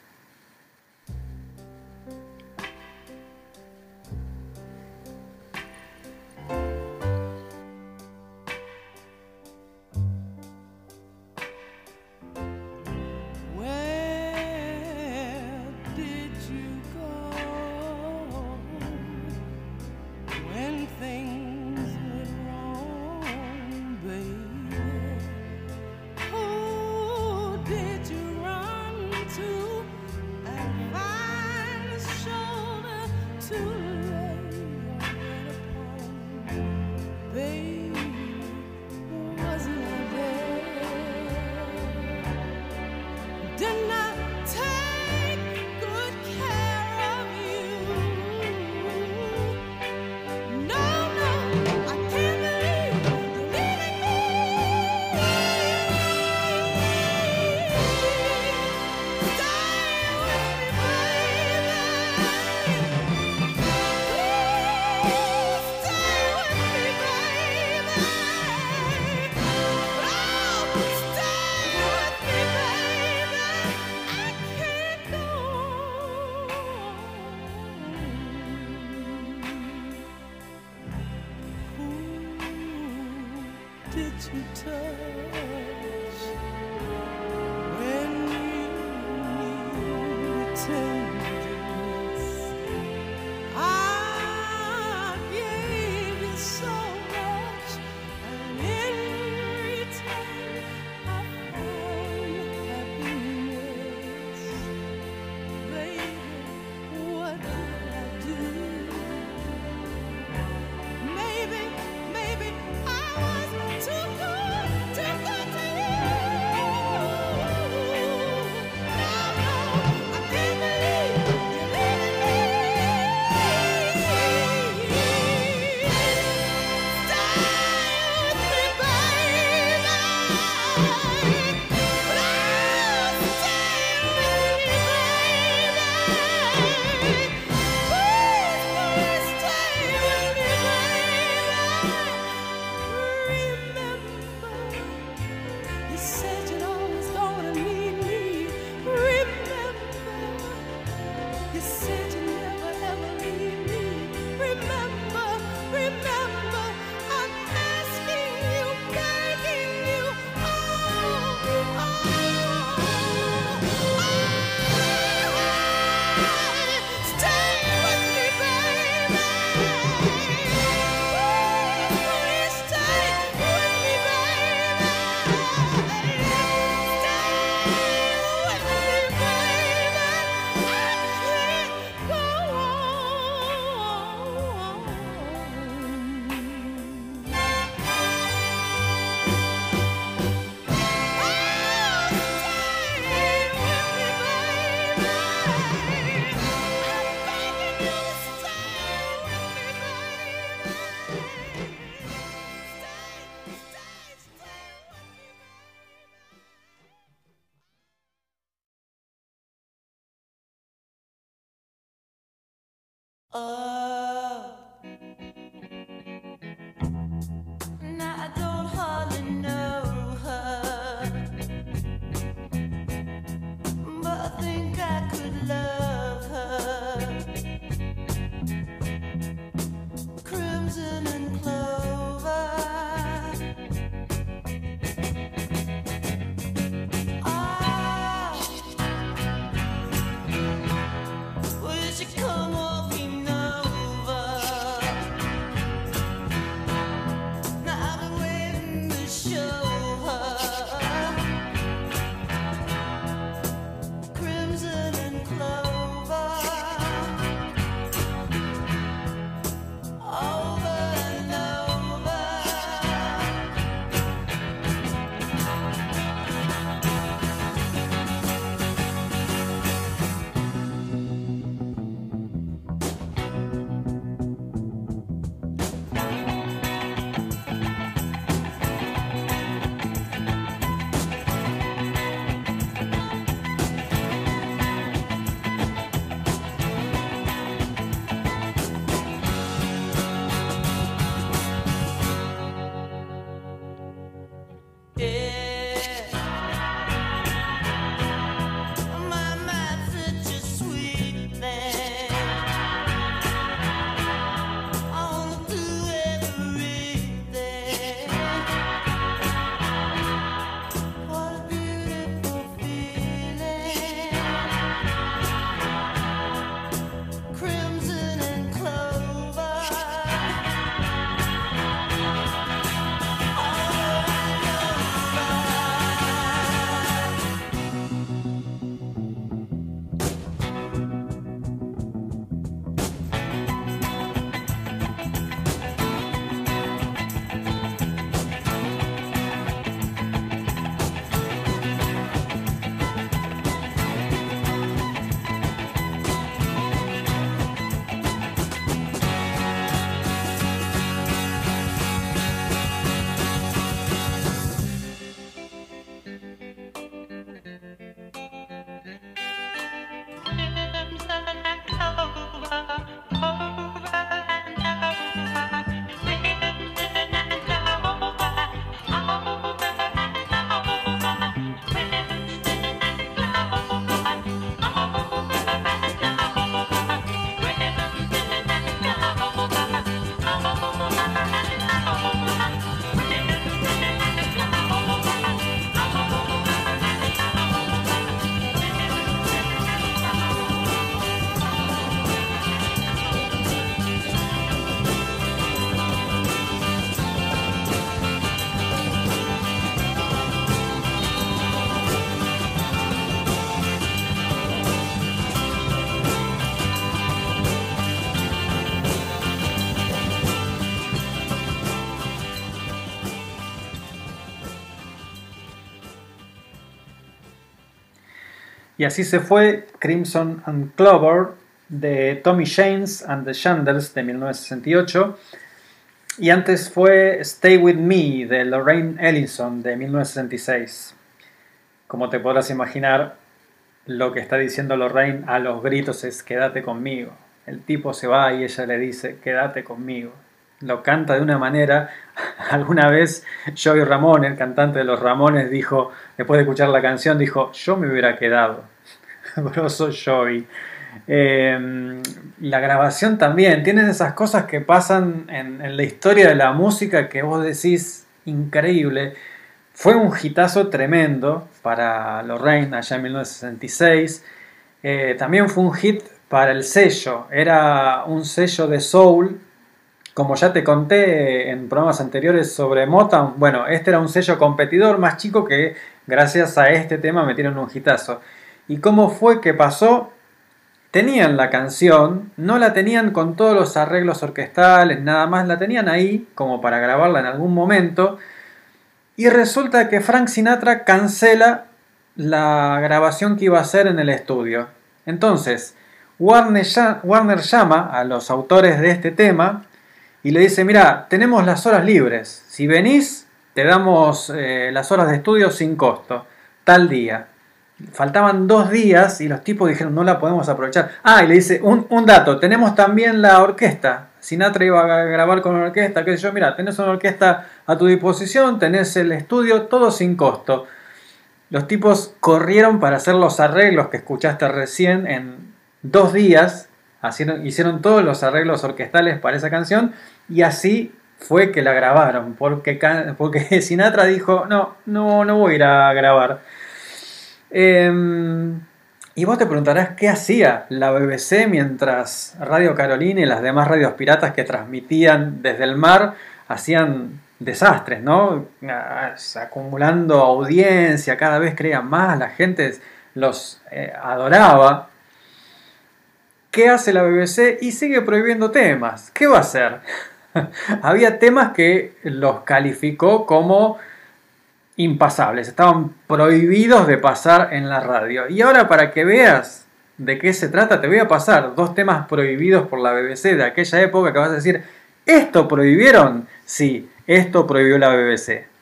Y así se fue Crimson and Clover de Tommy James and the Shandles de 1968. Y antes fue Stay With Me de Lorraine Ellison de 1966. Como te podrás imaginar, lo que está diciendo Lorraine a los gritos es quédate conmigo. El tipo se va y ella le dice quédate conmigo. Lo canta de una manera. Alguna vez Joey Ramón, el cantante de los Ramones, dijo, después de escuchar la canción, dijo, yo me hubiera quedado. Grosso Joey. Eh, la grabación también, tienes esas cosas que pasan en, en la historia de la música que vos decís increíble. Fue un hitazo tremendo para Lorraine allá en 1966. Eh, también fue un hit para el sello. Era un sello de soul. Como ya te conté en programas anteriores sobre Motown, bueno, este era un sello competidor más chico que gracias a este tema metieron un hitazo. ¿Y cómo fue que pasó? Tenían la canción, no la tenían con todos los arreglos orquestales, nada más, la tenían ahí como para grabarla en algún momento. Y resulta que Frank Sinatra cancela la grabación que iba a hacer en el estudio. Entonces, Warner, llama a los autores de este tema y le dice, mira, tenemos las horas libres. Si venís, te damos eh, las horas de estudio sin costo. Tal día. Faltaban dos días y los tipos dijeron no la podemos aprovechar. Ah, y le dice, un, un dato, tenemos también la orquesta. Sinatra iba a grabar con una orquesta, qué yo, mira, tenés una orquesta a tu disposición, tenés el estudio, todo sin costo. Los tipos corrieron para hacer los arreglos que escuchaste recién en dos días, hicieron, hicieron todos los arreglos orquestales para esa canción y así fue que la grabaron, porque, porque Sinatra dijo, no, no, no voy a ir a grabar. Em, y vos te preguntarás qué hacía la BBC mientras Radio Carolina y las demás radios piratas que transmitían desde el mar hacían desastres, ¿no? Acumulando audiencia, cada vez creían más, la gente los eh, adoraba. ¿Qué hace la BBC? Y sigue prohibiendo temas. ¿Qué va a hacer? Había temas que los calificó como impasables, estaban prohibidos de pasar en la radio. Y ahora para que veas de qué se trata, te voy a pasar dos temas prohibidos por la BBC de aquella época que vas a decir, ¿esto prohibieron? Sí, esto prohibió la BBC.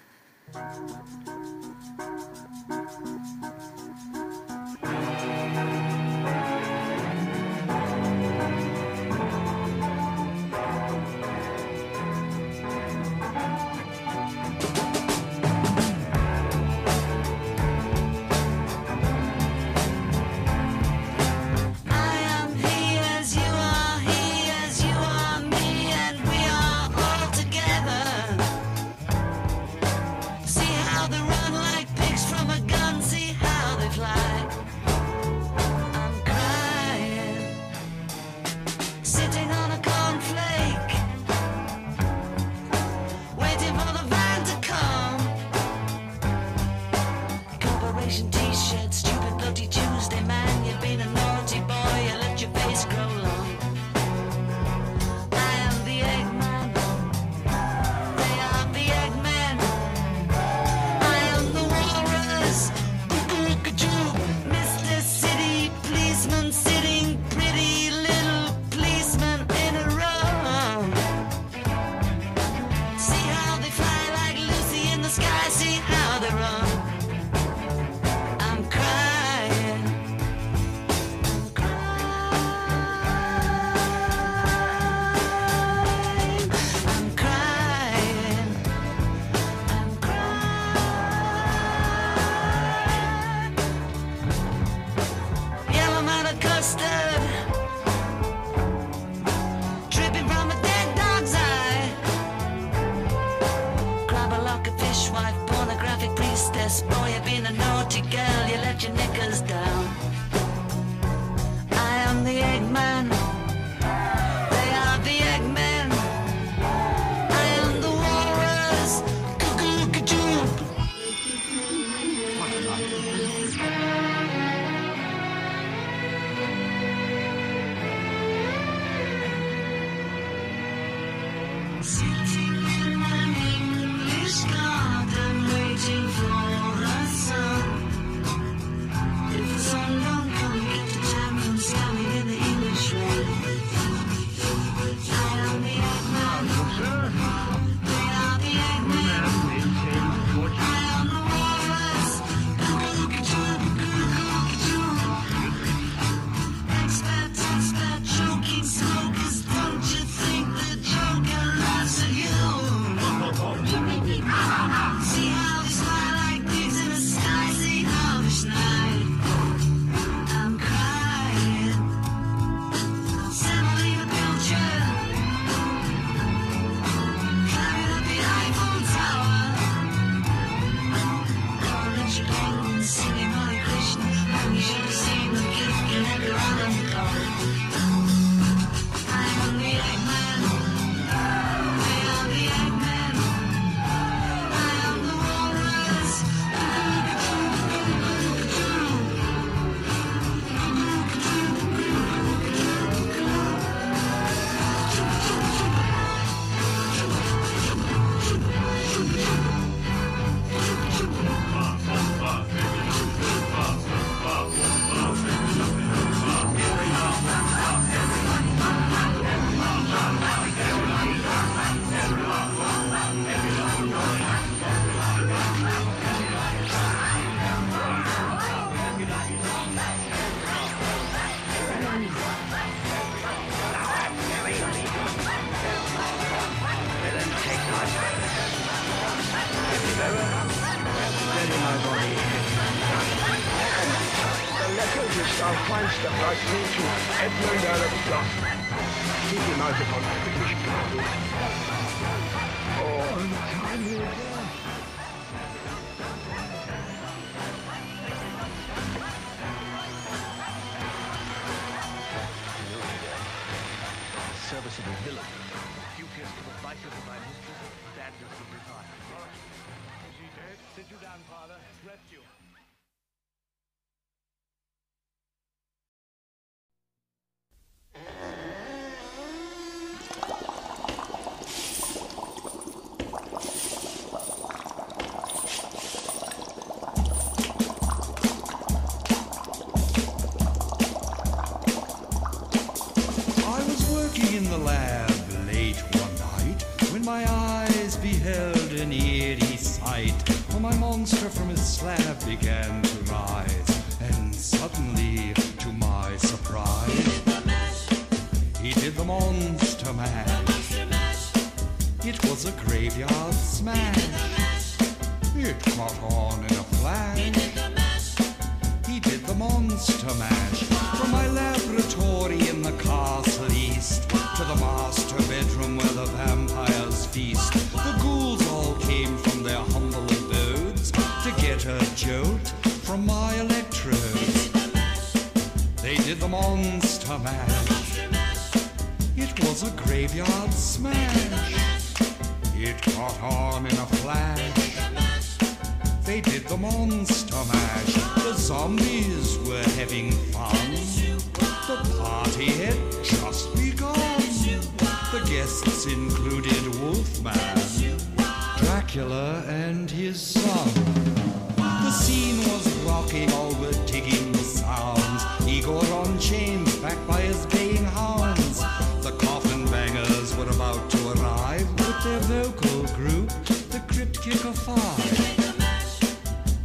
Their vocal group, the Crypt Kicker Five.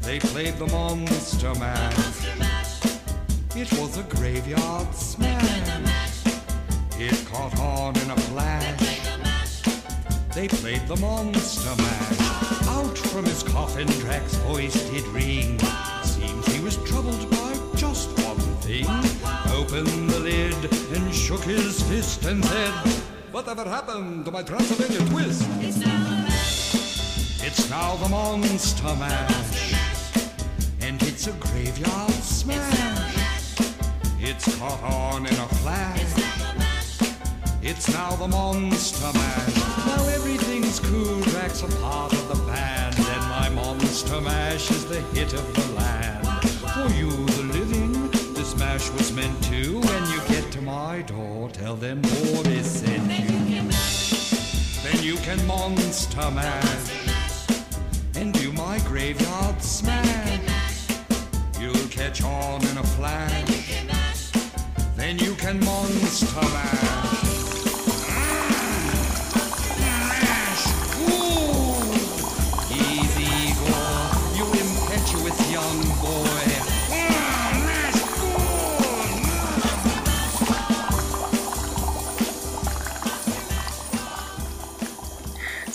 They played the monster mash. It was a graveyard smash. It caught on in a flash. They played the monster mash. Out from his coffin, Drax's voice did ring. Seems he was troubled by just one thing. Opened the lid and shook his fist and said, Whatever happened to my Transylvania twist? It's now the monster mash. And it's a graveyard smash. It's caught on in a flash. It's now the monster mash. Now everything's cool. Drax a part of the band, and my monster mash is the hit of the land. For you, the this was meant to. When you get to my door, tell them Boris sent you. Then you can monster mash and do my graveyard smash. You'll catch on in a flash. Then you can monster. Mash.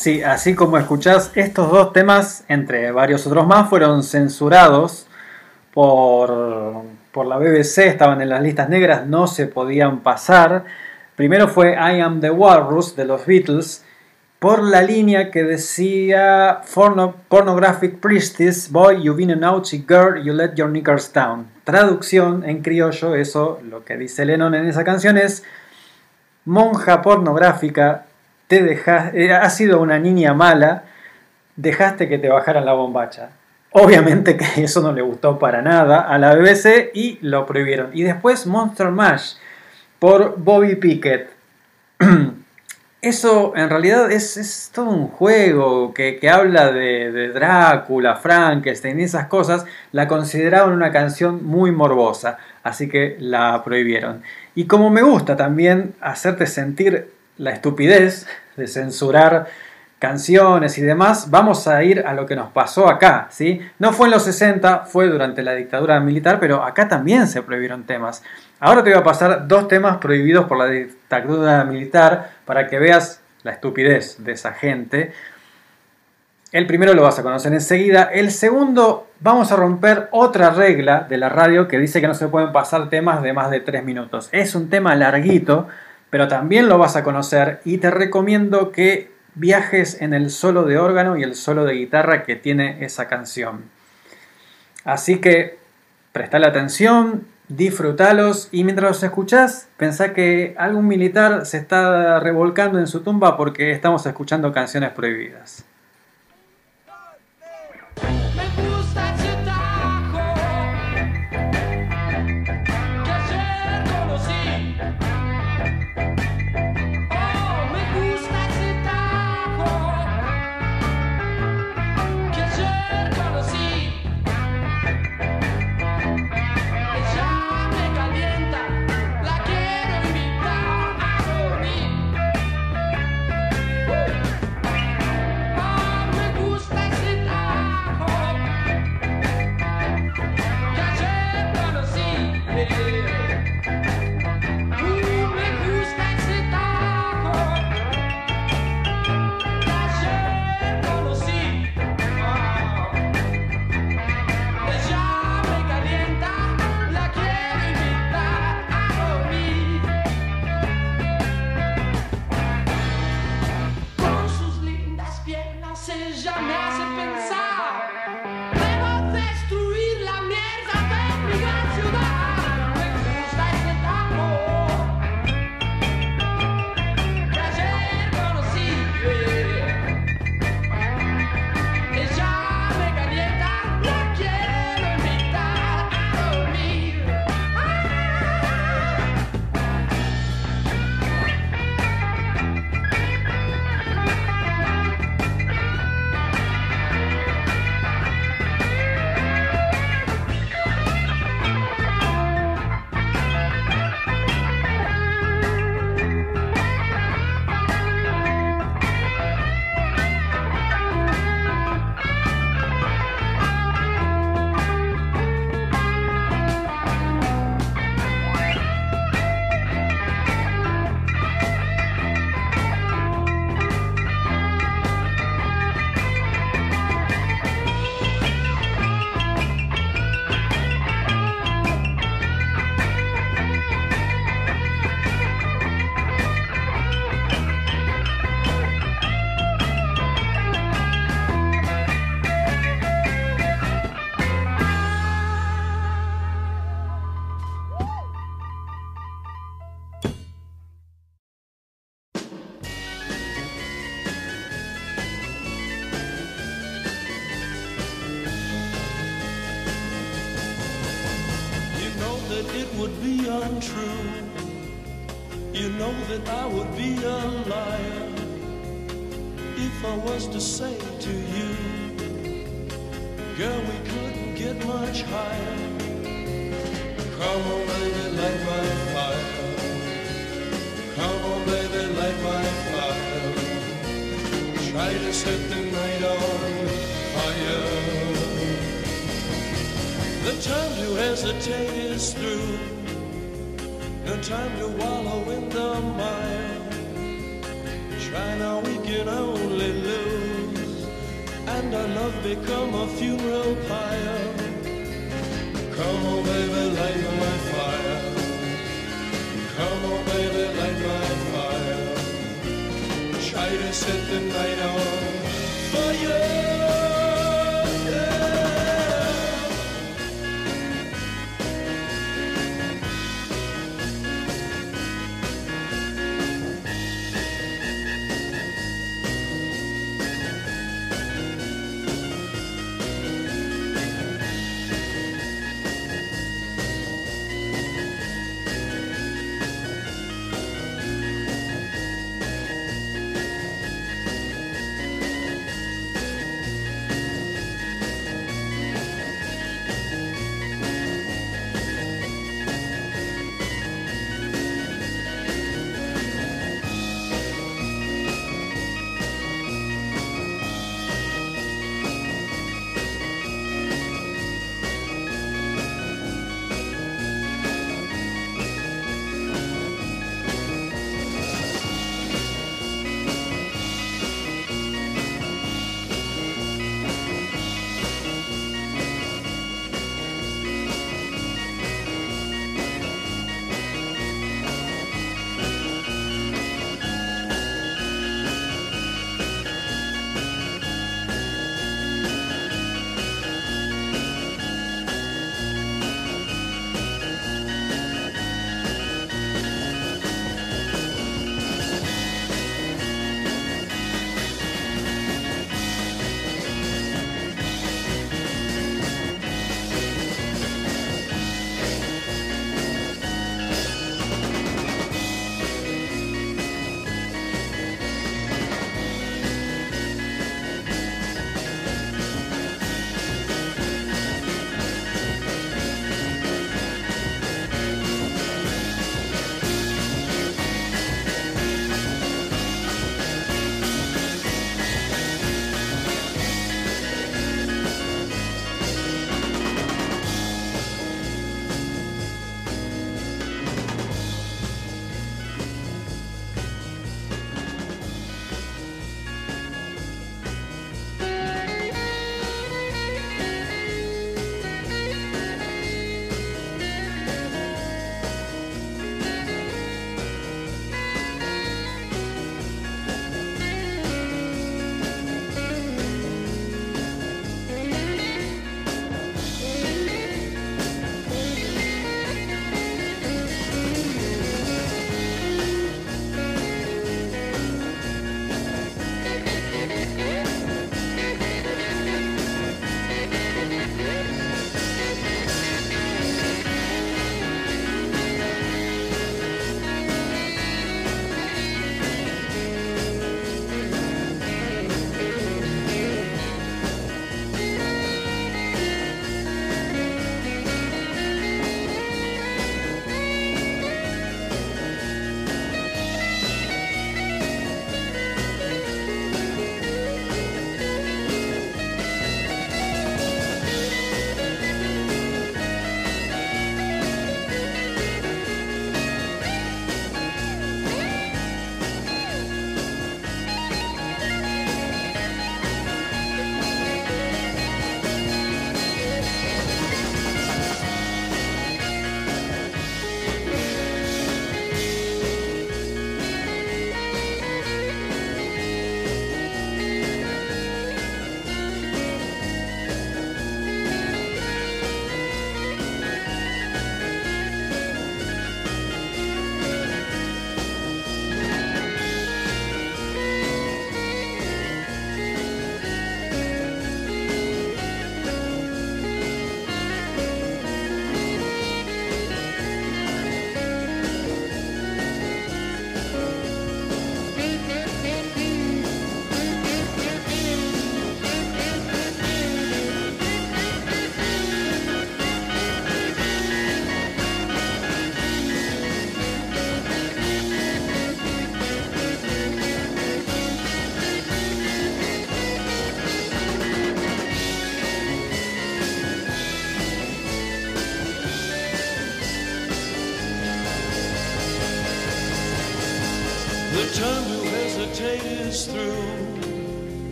Sí, así como escuchás, estos dos temas, entre varios otros más, fueron censurados por, por la BBC, estaban en las listas negras, no se podían pasar. Primero fue I Am the Walrus de los Beatles, por la línea que decía "Porno- Pornographic Priestess, Boy, you been a naughty girl, you let your knickers down. Traducción en criollo, eso lo que dice Lennon en esa canción es monja pornográfica, te dejas, eh, has sido una niña mala, dejaste que te bajaran la bombacha. Obviamente que eso no le gustó para nada a la BBC y lo prohibieron. Y después Monster Mash por Bobby Pickett. Eso en realidad es, es todo un juego que, que habla de, Drácula, Frankenstein y esas cosas. La consideraban una canción muy morbosa, así que la prohibieron. Y como me gusta también hacerte sentir la estupidez de censurar canciones y demás, vamos a ir a lo que nos pasó acá, ¿sí? No fue en los 60, fue durante la dictadura militar, pero acá también se prohibieron temas. Ahora te voy a pasar dos temas prohibidos por la dictadura militar para que veas la estupidez de esa gente. El primero lo vas a conocer enseguida. El segundo, vamos a romper otra regla de la radio que dice que no se pueden pasar temas de más de tres minutos. Es un tema larguito, pero también lo vas a conocer y te recomiendo que viajes en el solo de órgano y el solo de guitarra que tiene esa canción. Así que prestale atención, disfrutalos y mientras los escuchás, pensá que algún militar se está revolcando en su tumba porque estamos escuchando canciones prohibidas.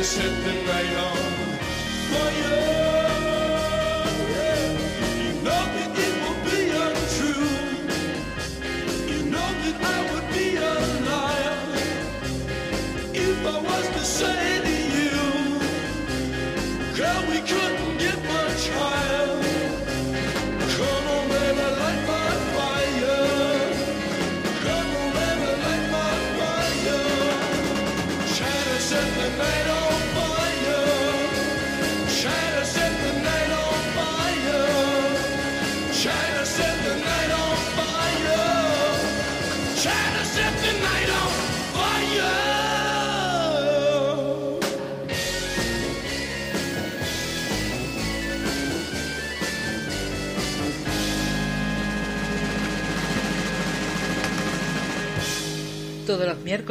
Try to set the night on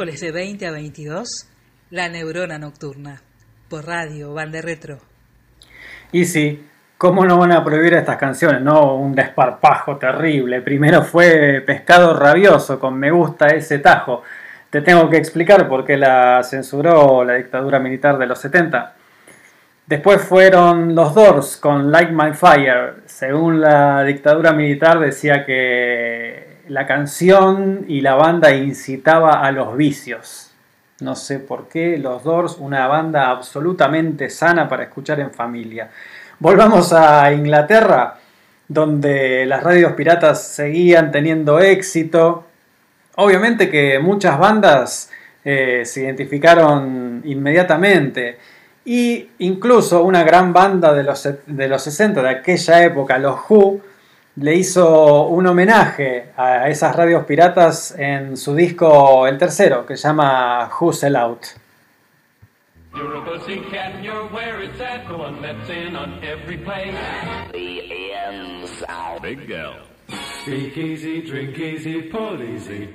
miércoles de 20 a 22, La Neurona Nocturna, por radio, Bande Retro. Y sí, ¿cómo no van a prohibir estas canciones? No, un desparpajo terrible. Primero fue Pescado Rabioso con Me gusta ese tajo. Te tengo que explicar por qué la censuró la dictadura militar de los 70. Después fueron los Doors con Like My Fire. Según la dictadura militar decía que la canción y la banda incitaba a los vicios. No sé por qué los Doors, una banda absolutamente sana para escuchar en familia. Volvamos a Inglaterra, donde las radios piratas seguían teniendo éxito. Obviamente que muchas bandas eh, se identificaron inmediatamente. Y incluso una gran banda de los, de los 60, de aquella época, los Who, le hizo un homenaje a esas radios piratas en su disco, el tercero, que se llama Who Sell Out. You're a pussycat and you're where it's at, the one that's in on every play. The ends out. Big L. Speak easy, drink easy, pull easy.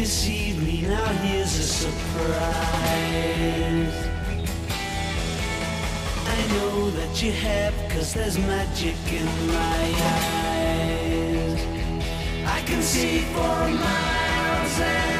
Deceived me, now here's a surprise. I know that you have, cause there's magic in my eyes. I can see for miles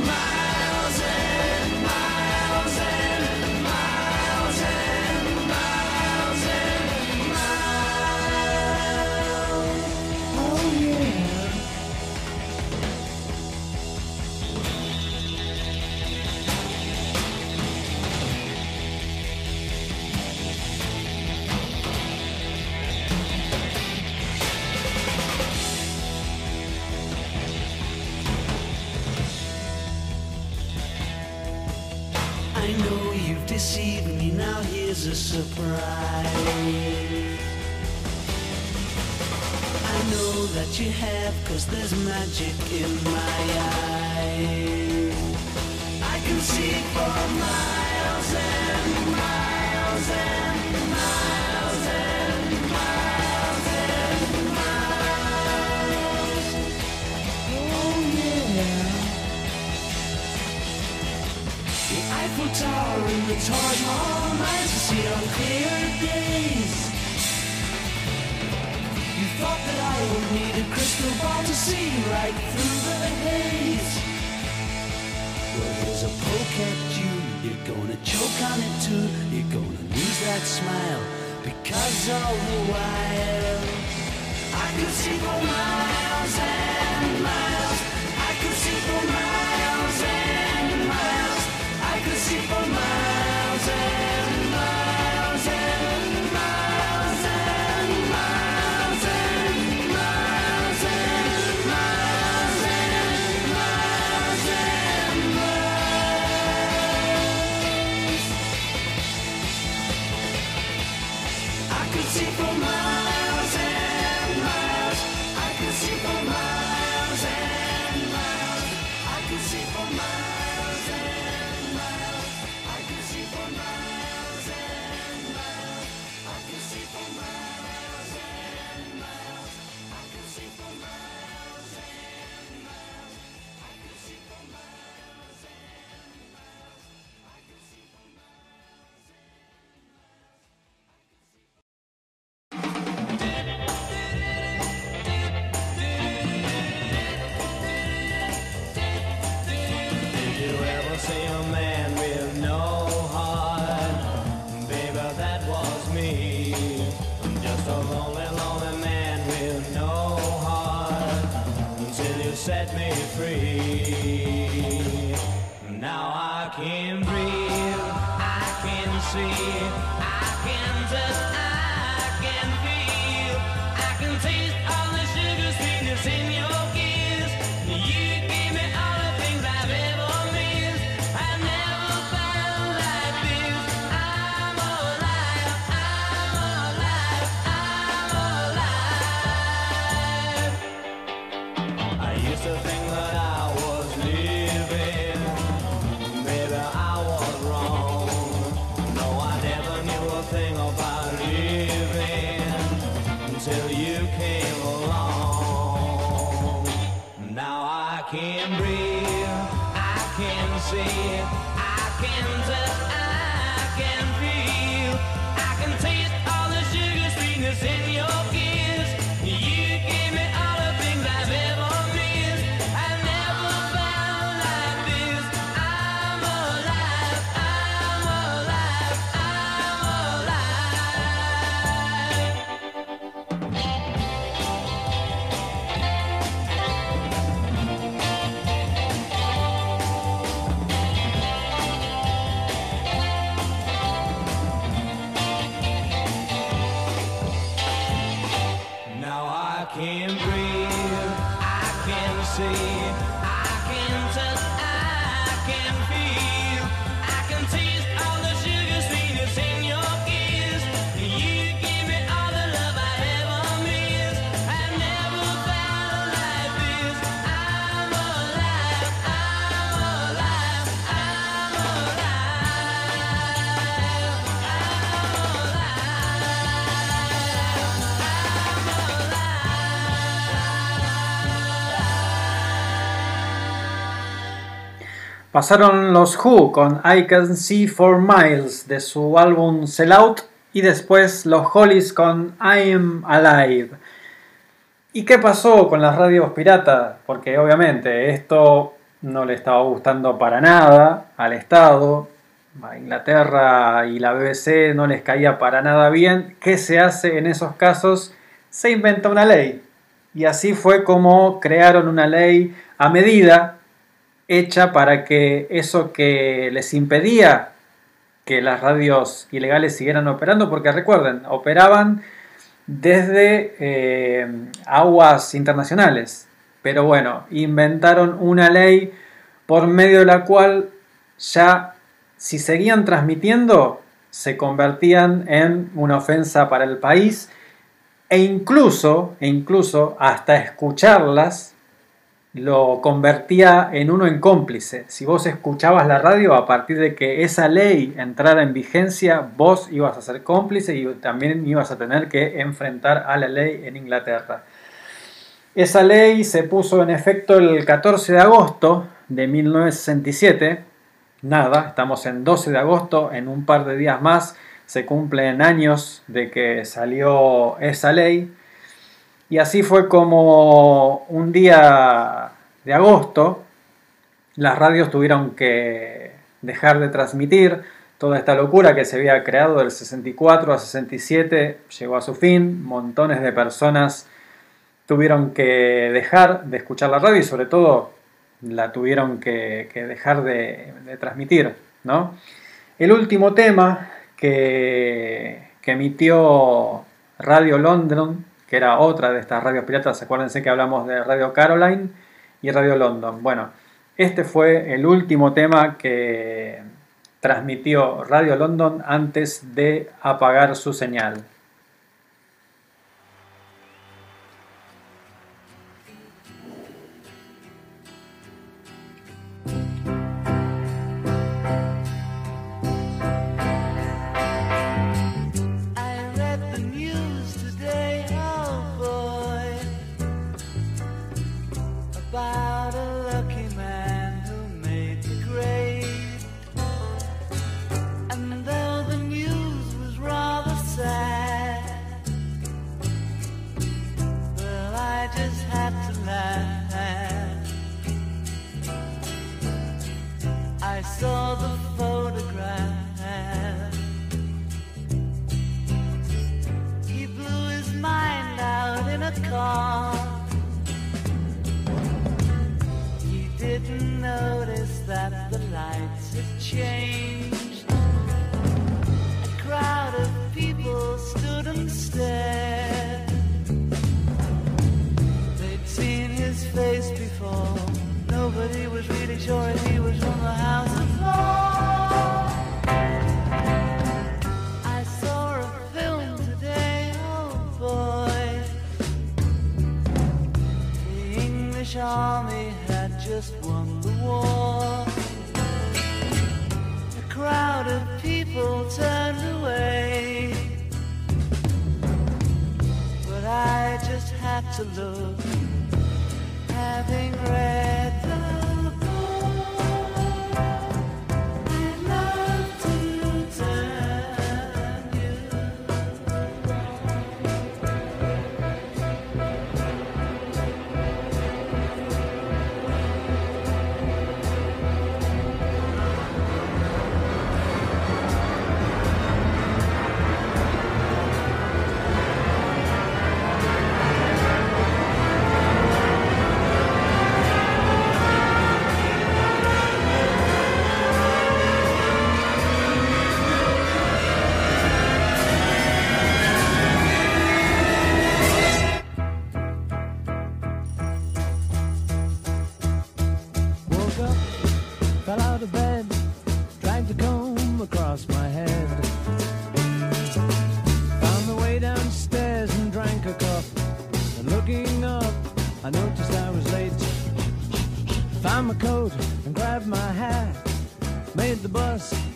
my know me, now here's a surprise. I know that you have, cause there's magic in my eyes. I can see for miles Tower and the Taj Mahal nights I see on clear days. You thought that I would need a crystal ball to see right through the haze. Well, here's a poke at you. You're gonna choke on it too. You're gonna lose that smile because all the while I could see for miles and miles. See, Pasaron los Who con I Can See For Miles de su álbum Sell Out y después los Hollies con I'm Alive. ¿Y qué pasó con las radios piratas? Porque obviamente esto no le estaba gustando para nada al Estado. A Inglaterra y la BBC no les caía para nada bien. ¿Qué se hace en esos casos? Se inventa una ley. Y así fue como crearon una ley a medida hecha para que eso que les impedía que las radios ilegales siguieran operando, porque recuerden, operaban desde eh, aguas internacionales. Pero bueno, inventaron una ley por medio de la cual ya si seguían transmitiendo, se convertían en una ofensa para el país e incluso, e incluso hasta escucharlas lo convertía en uno en cómplice. Si vos escuchabas la radio, a partir de que esa ley entrara en vigencia, vos ibas a ser cómplice y también ibas a tener que enfrentar a la ley en Inglaterra. Esa ley se puso en efecto el 14 de agosto de 1967. Nada, estamos en 12 de agosto, en un par de días más se cumplen años de que salió esa ley. Y así fue como un día de agosto las radios tuvieron que dejar de transmitir. Toda esta locura que se había creado del 64 a 67 llegó a su fin. Montones de personas tuvieron que dejar de escuchar la radio y sobre todo la tuvieron que, dejar de, de transmitir. ¿no? El último tema que, que emitió Radio London que era otra de estas radios piratas. Acuérdense que hablamos de Radio Caroline y Radio London. Bueno, este fue el último tema que transmitió Radio London antes de apagar su señal.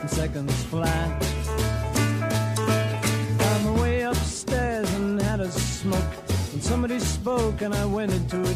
In seconds flat. Found my way upstairs and had a smoke. And somebody spoke and I went into a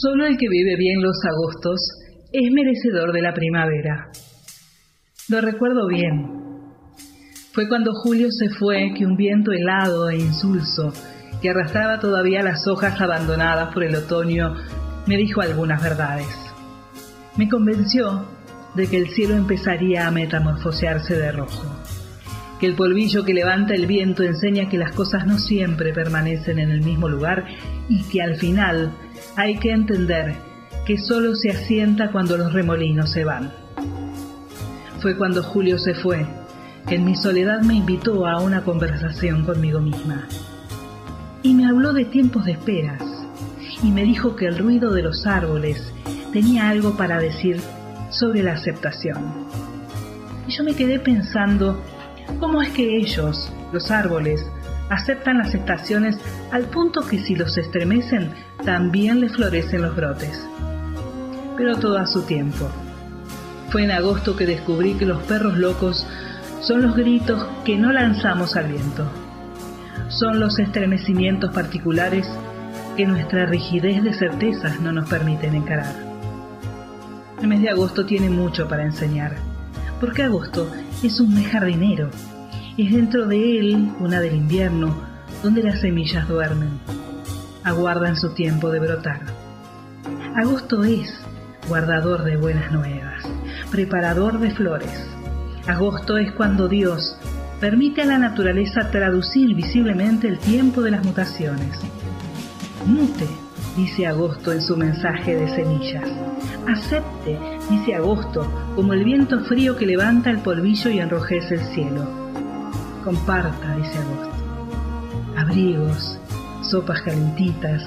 Solo el que vive bien los agostos es merecedor de la primavera. Lo recuerdo bien. Fue cuando Julio se fue que un viento helado e insulso, que arrastraba todavía las hojas abandonadas por el otoño, me dijo algunas verdades. Me convenció de que el cielo empezaría a metamorfosearse de rojo, que el polvillo que levanta el viento enseña que las cosas no siempre permanecen en el mismo lugar y que al final hay que entender que solo se asienta cuando los remolinos se van. Fue cuando Julio se fue que en mi soledad me invitó a una conversación conmigo misma. Y me habló de tiempos de esperas y me dijo que el ruido de los árboles tenía algo para decir sobre la aceptación. Y yo me quedé pensando cómo es que ellos, los árboles, aceptan las estaciones al punto que si los estremecen también les florecen los brotes. Pero todo a su tiempo. Fue en agosto que descubrí que los perros locos son los gritos que no lanzamos al viento. Son los estremecimientos particulares que nuestra rigidez de certezas no nos permiten encarar. El mes de agosto tiene mucho para enseñar, porque agosto es un mes jardinero, es dentro de él una del invierno, donde las semillas duermen, aguardan su tiempo de brotar. Agosto es guardador de buenas nuevas, preparador de flores. Agosto es cuando Dios permite a la naturaleza traducir visiblemente el tiempo de las mutaciones. Mute, dice Agosto en su mensaje de semillas. Acepte, dice Agosto, como el viento frío que levanta el polvillo y enrojece el cielo. Comparta, dice Agosto. Abrigos, sopas calentitas,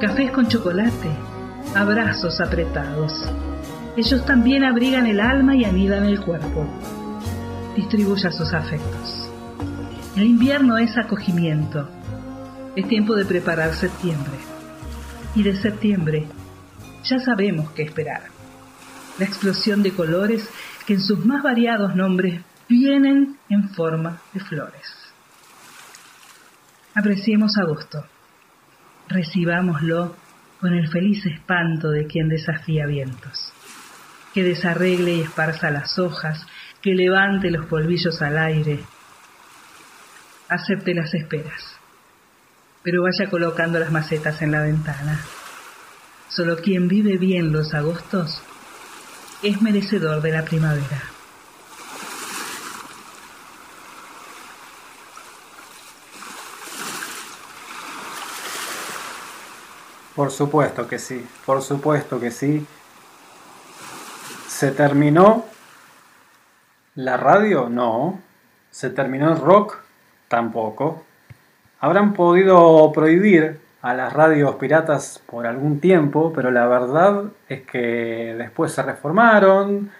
cafés con chocolate, abrazos apretados. Ellos también abrigan el alma y anidan el cuerpo. Distribuya sus afectos. El invierno es acogimiento. Es tiempo de preparar septiembre. Y de septiembre ya sabemos qué esperar. La explosión de colores que en sus más variados nombres vienen en forma de flores. Apreciemos agosto. Recibámoslo con el feliz espanto de quien desafía vientos. Que desarregle y esparza las hojas, que levante los polvillos al aire. Acepte las esperas, pero vaya colocando las macetas en la ventana. Solo quien vive bien los agostos es merecedor de la primavera. Por supuesto que sí, por supuesto que sí. ¿Se terminó la radio? No. ¿Se terminó el rock? Tampoco. Habrán podido prohibir a las radios piratas por algún tiempo, pero la verdad es que después se reformaron,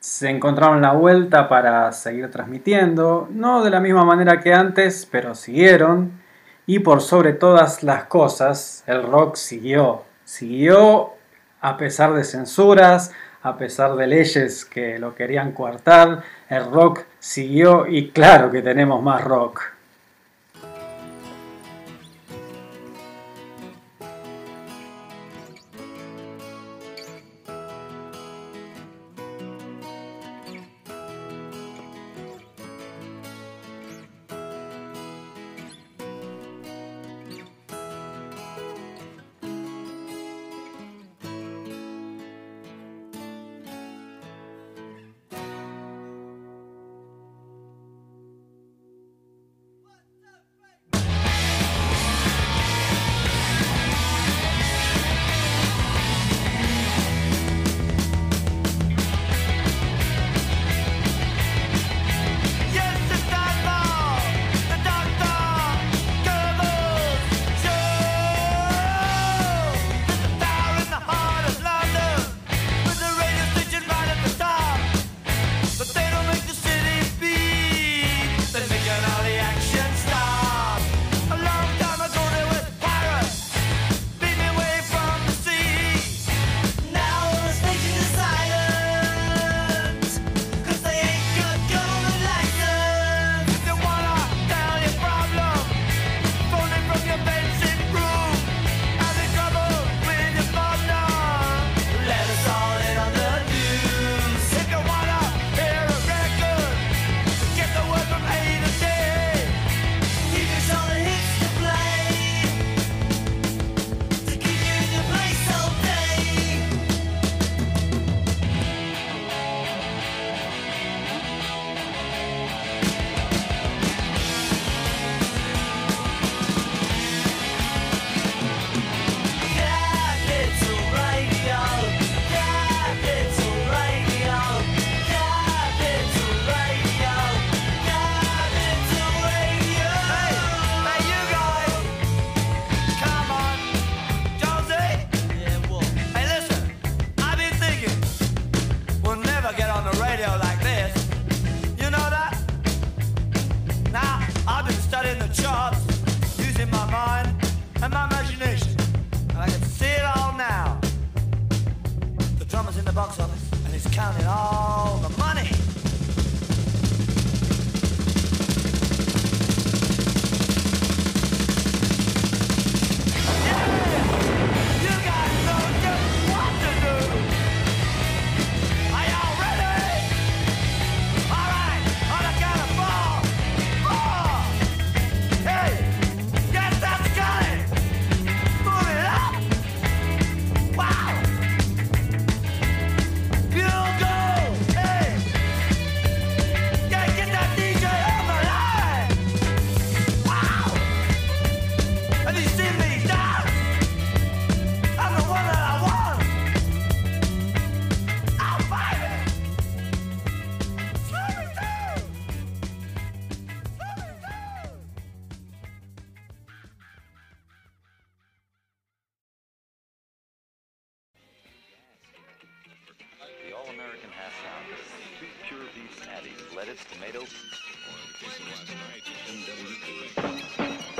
se encontraron la vuelta para seguir transmitiendo, no de la misma manera que antes, pero siguieron. Y por sobre todas las cosas, el rock siguió. Siguió a pesar de censuras, a pesar de leyes que lo querían coartar, el rock siguió y claro que tenemos más rock.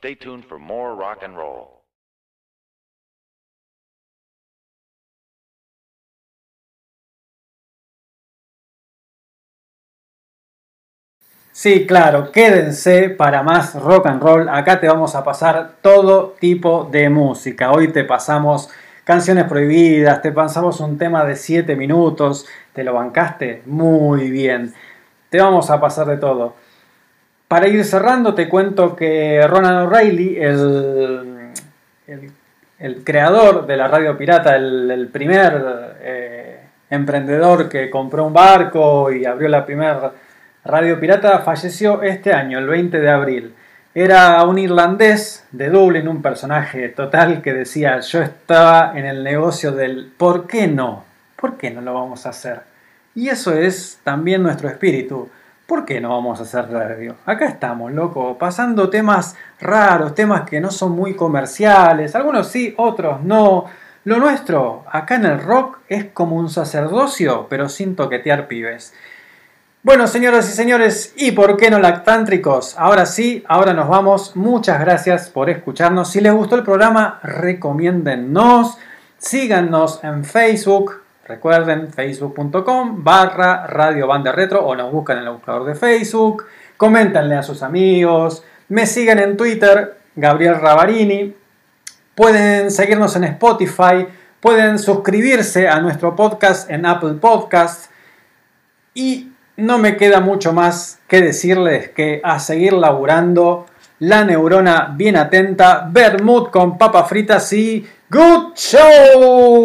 Stay tuned for more rock and roll. Sí, claro, quédense para más rock and roll. Acá te vamos a pasar todo tipo de música. Hoy te pasamos canciones prohibidas, te pasamos un tema de 7 minutos. ¿Te lo bancaste? Muy bien. Te vamos a pasar de todo. Para ir cerrando, te cuento que Ronan O'Reilly, el, el- creador de la radio pirata, el, el primer eh, emprendedor que compró un barco y abrió la primera radio pirata, falleció este año, el 20 de abril. Era un irlandés de Dublín, un personaje total que decía, yo estaba en el negocio del ¿por qué no? ¿Por qué no lo vamos a hacer? Y eso es también nuestro espíritu. ¿Por qué no vamos a hacer radio? Acá estamos, loco, pasando temas raros, temas que no son muy comerciales, algunos sí, otros no. Lo nuestro, acá en el rock, es como un sacerdocio, pero sin toquetear pibes. Bueno, señoras y señores, ¿y por qué no lactántricos? Ahora sí, ahora nos vamos. Muchas gracias por escucharnos. Si les gustó el programa, recomiéndennos. Síganos en Facebook. Recuerden, facebook.com barra Radio Banda Retro o nos buscan en el buscador de Facebook. Coméntenle a sus amigos. Me siguen en Twitter, Gabriel Ravarini. Pueden seguirnos en Spotify. Pueden suscribirse a nuestro podcast en Apple Podcast. Y no me queda mucho más que decirles que a seguir laburando, la neurona bien atenta, Bermud con papas fritas y Good Show.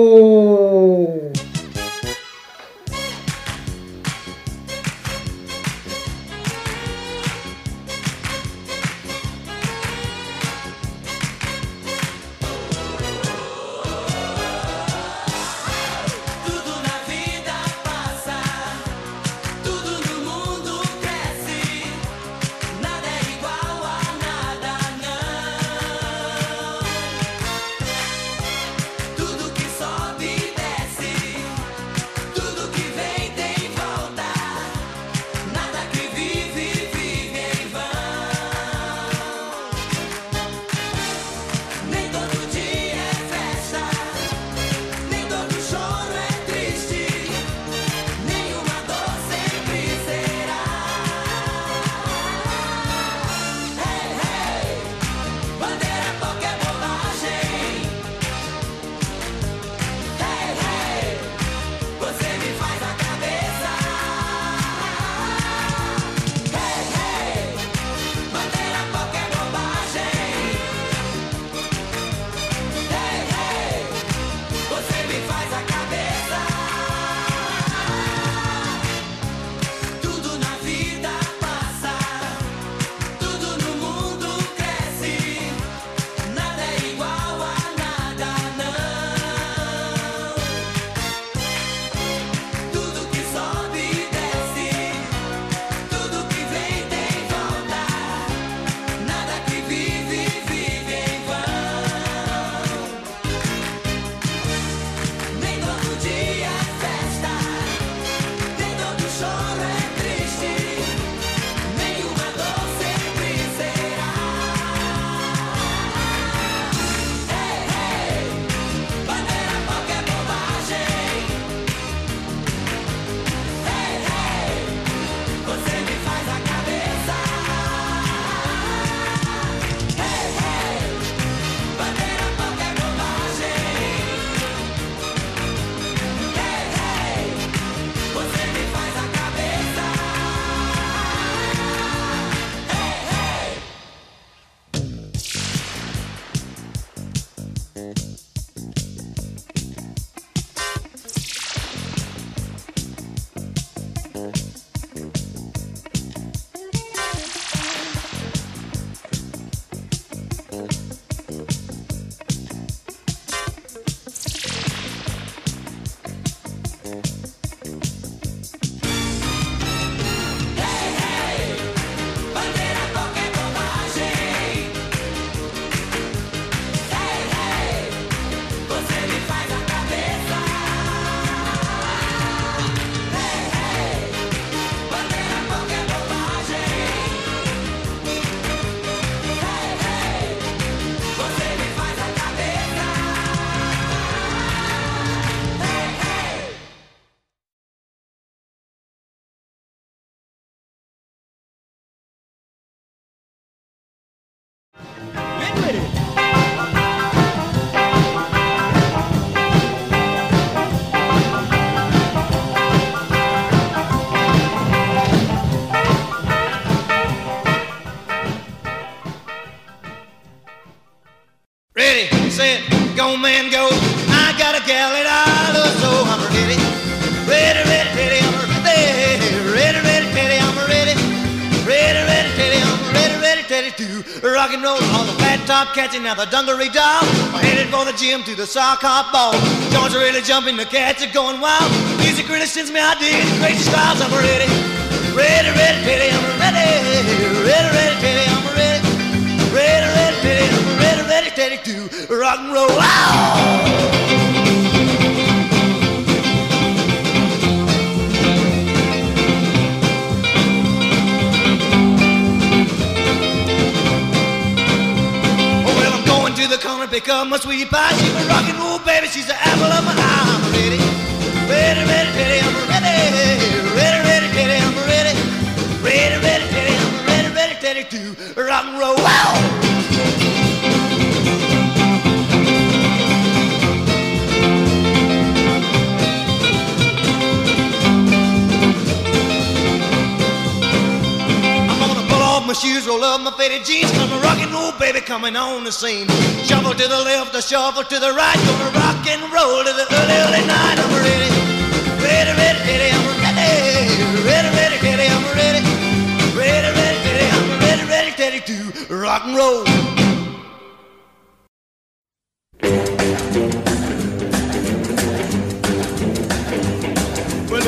And I got a gal that I love so I'm ready. Ready, ready, ready, I'm ready. Ready, ready, ready, I'm ready. Ready, ready, ready, I'm ready, ready, ready to rock and roll. All the flat top catching now the dungaree doll. I'm headed for the gym to the sock hop ball. Joints are really jumping, the cats are going wild. Music really sends me ideas, crazy styles. I'm ready. Ready, ready, ready, I'm. Ready, ready, ready, ready. Ready, ready, ready to rock and roll. Oh, well, I'm going to the corner, pick up my sweetie pie. She's a rock and roll baby, she's the apple of my eye. I'm ready, ready, ready, ready, I'm ready, ready, ready, ready, I'm ready, ready, ready, ready, I'm ready, ready, ready to rock and roll. Wow! Shoes, roll up my faded jeans, cause a rock and roll baby coming on the scene. Shuffle to the left, a shuffle to the right, gonna rock and roll to the early, early night. I'm ready, ready, ready, ready, I'm ready, ready, ready, ready, I'm ready, ready, ready, ready, I'm ready, ready, ready to rock and roll.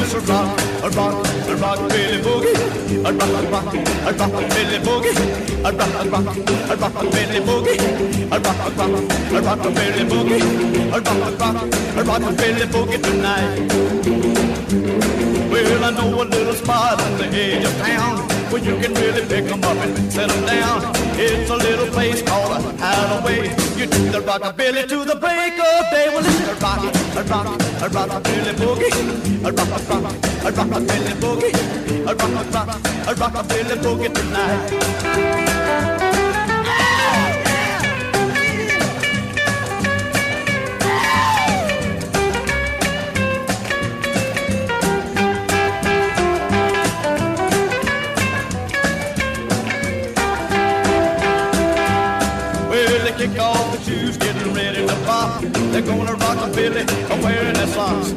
Well, a rock, a rock, a rock, Billy Boogie. A rock, a rock, a rock, Billy Boogie. A rock, a rock, a rock, Billy Boogie. A rock, a rock, a rock, Billy Boogie. A rock, a rock, a rock, Billy Boogie tonight. Well, I know a little spot on the edge of town where you can really pick 'em up and set 'em down. It's a little place called a Hideaway. You do the rockabilly to the break of day. Well, it's a rock, a rock, a rockabilly boogie. A rock, a rock, a rockabilly boogie. A rock, a rock, a rockabilly boogie tonight. All the shoes, getting ready to pop. They're gonna rock a Billy, wearing their socks.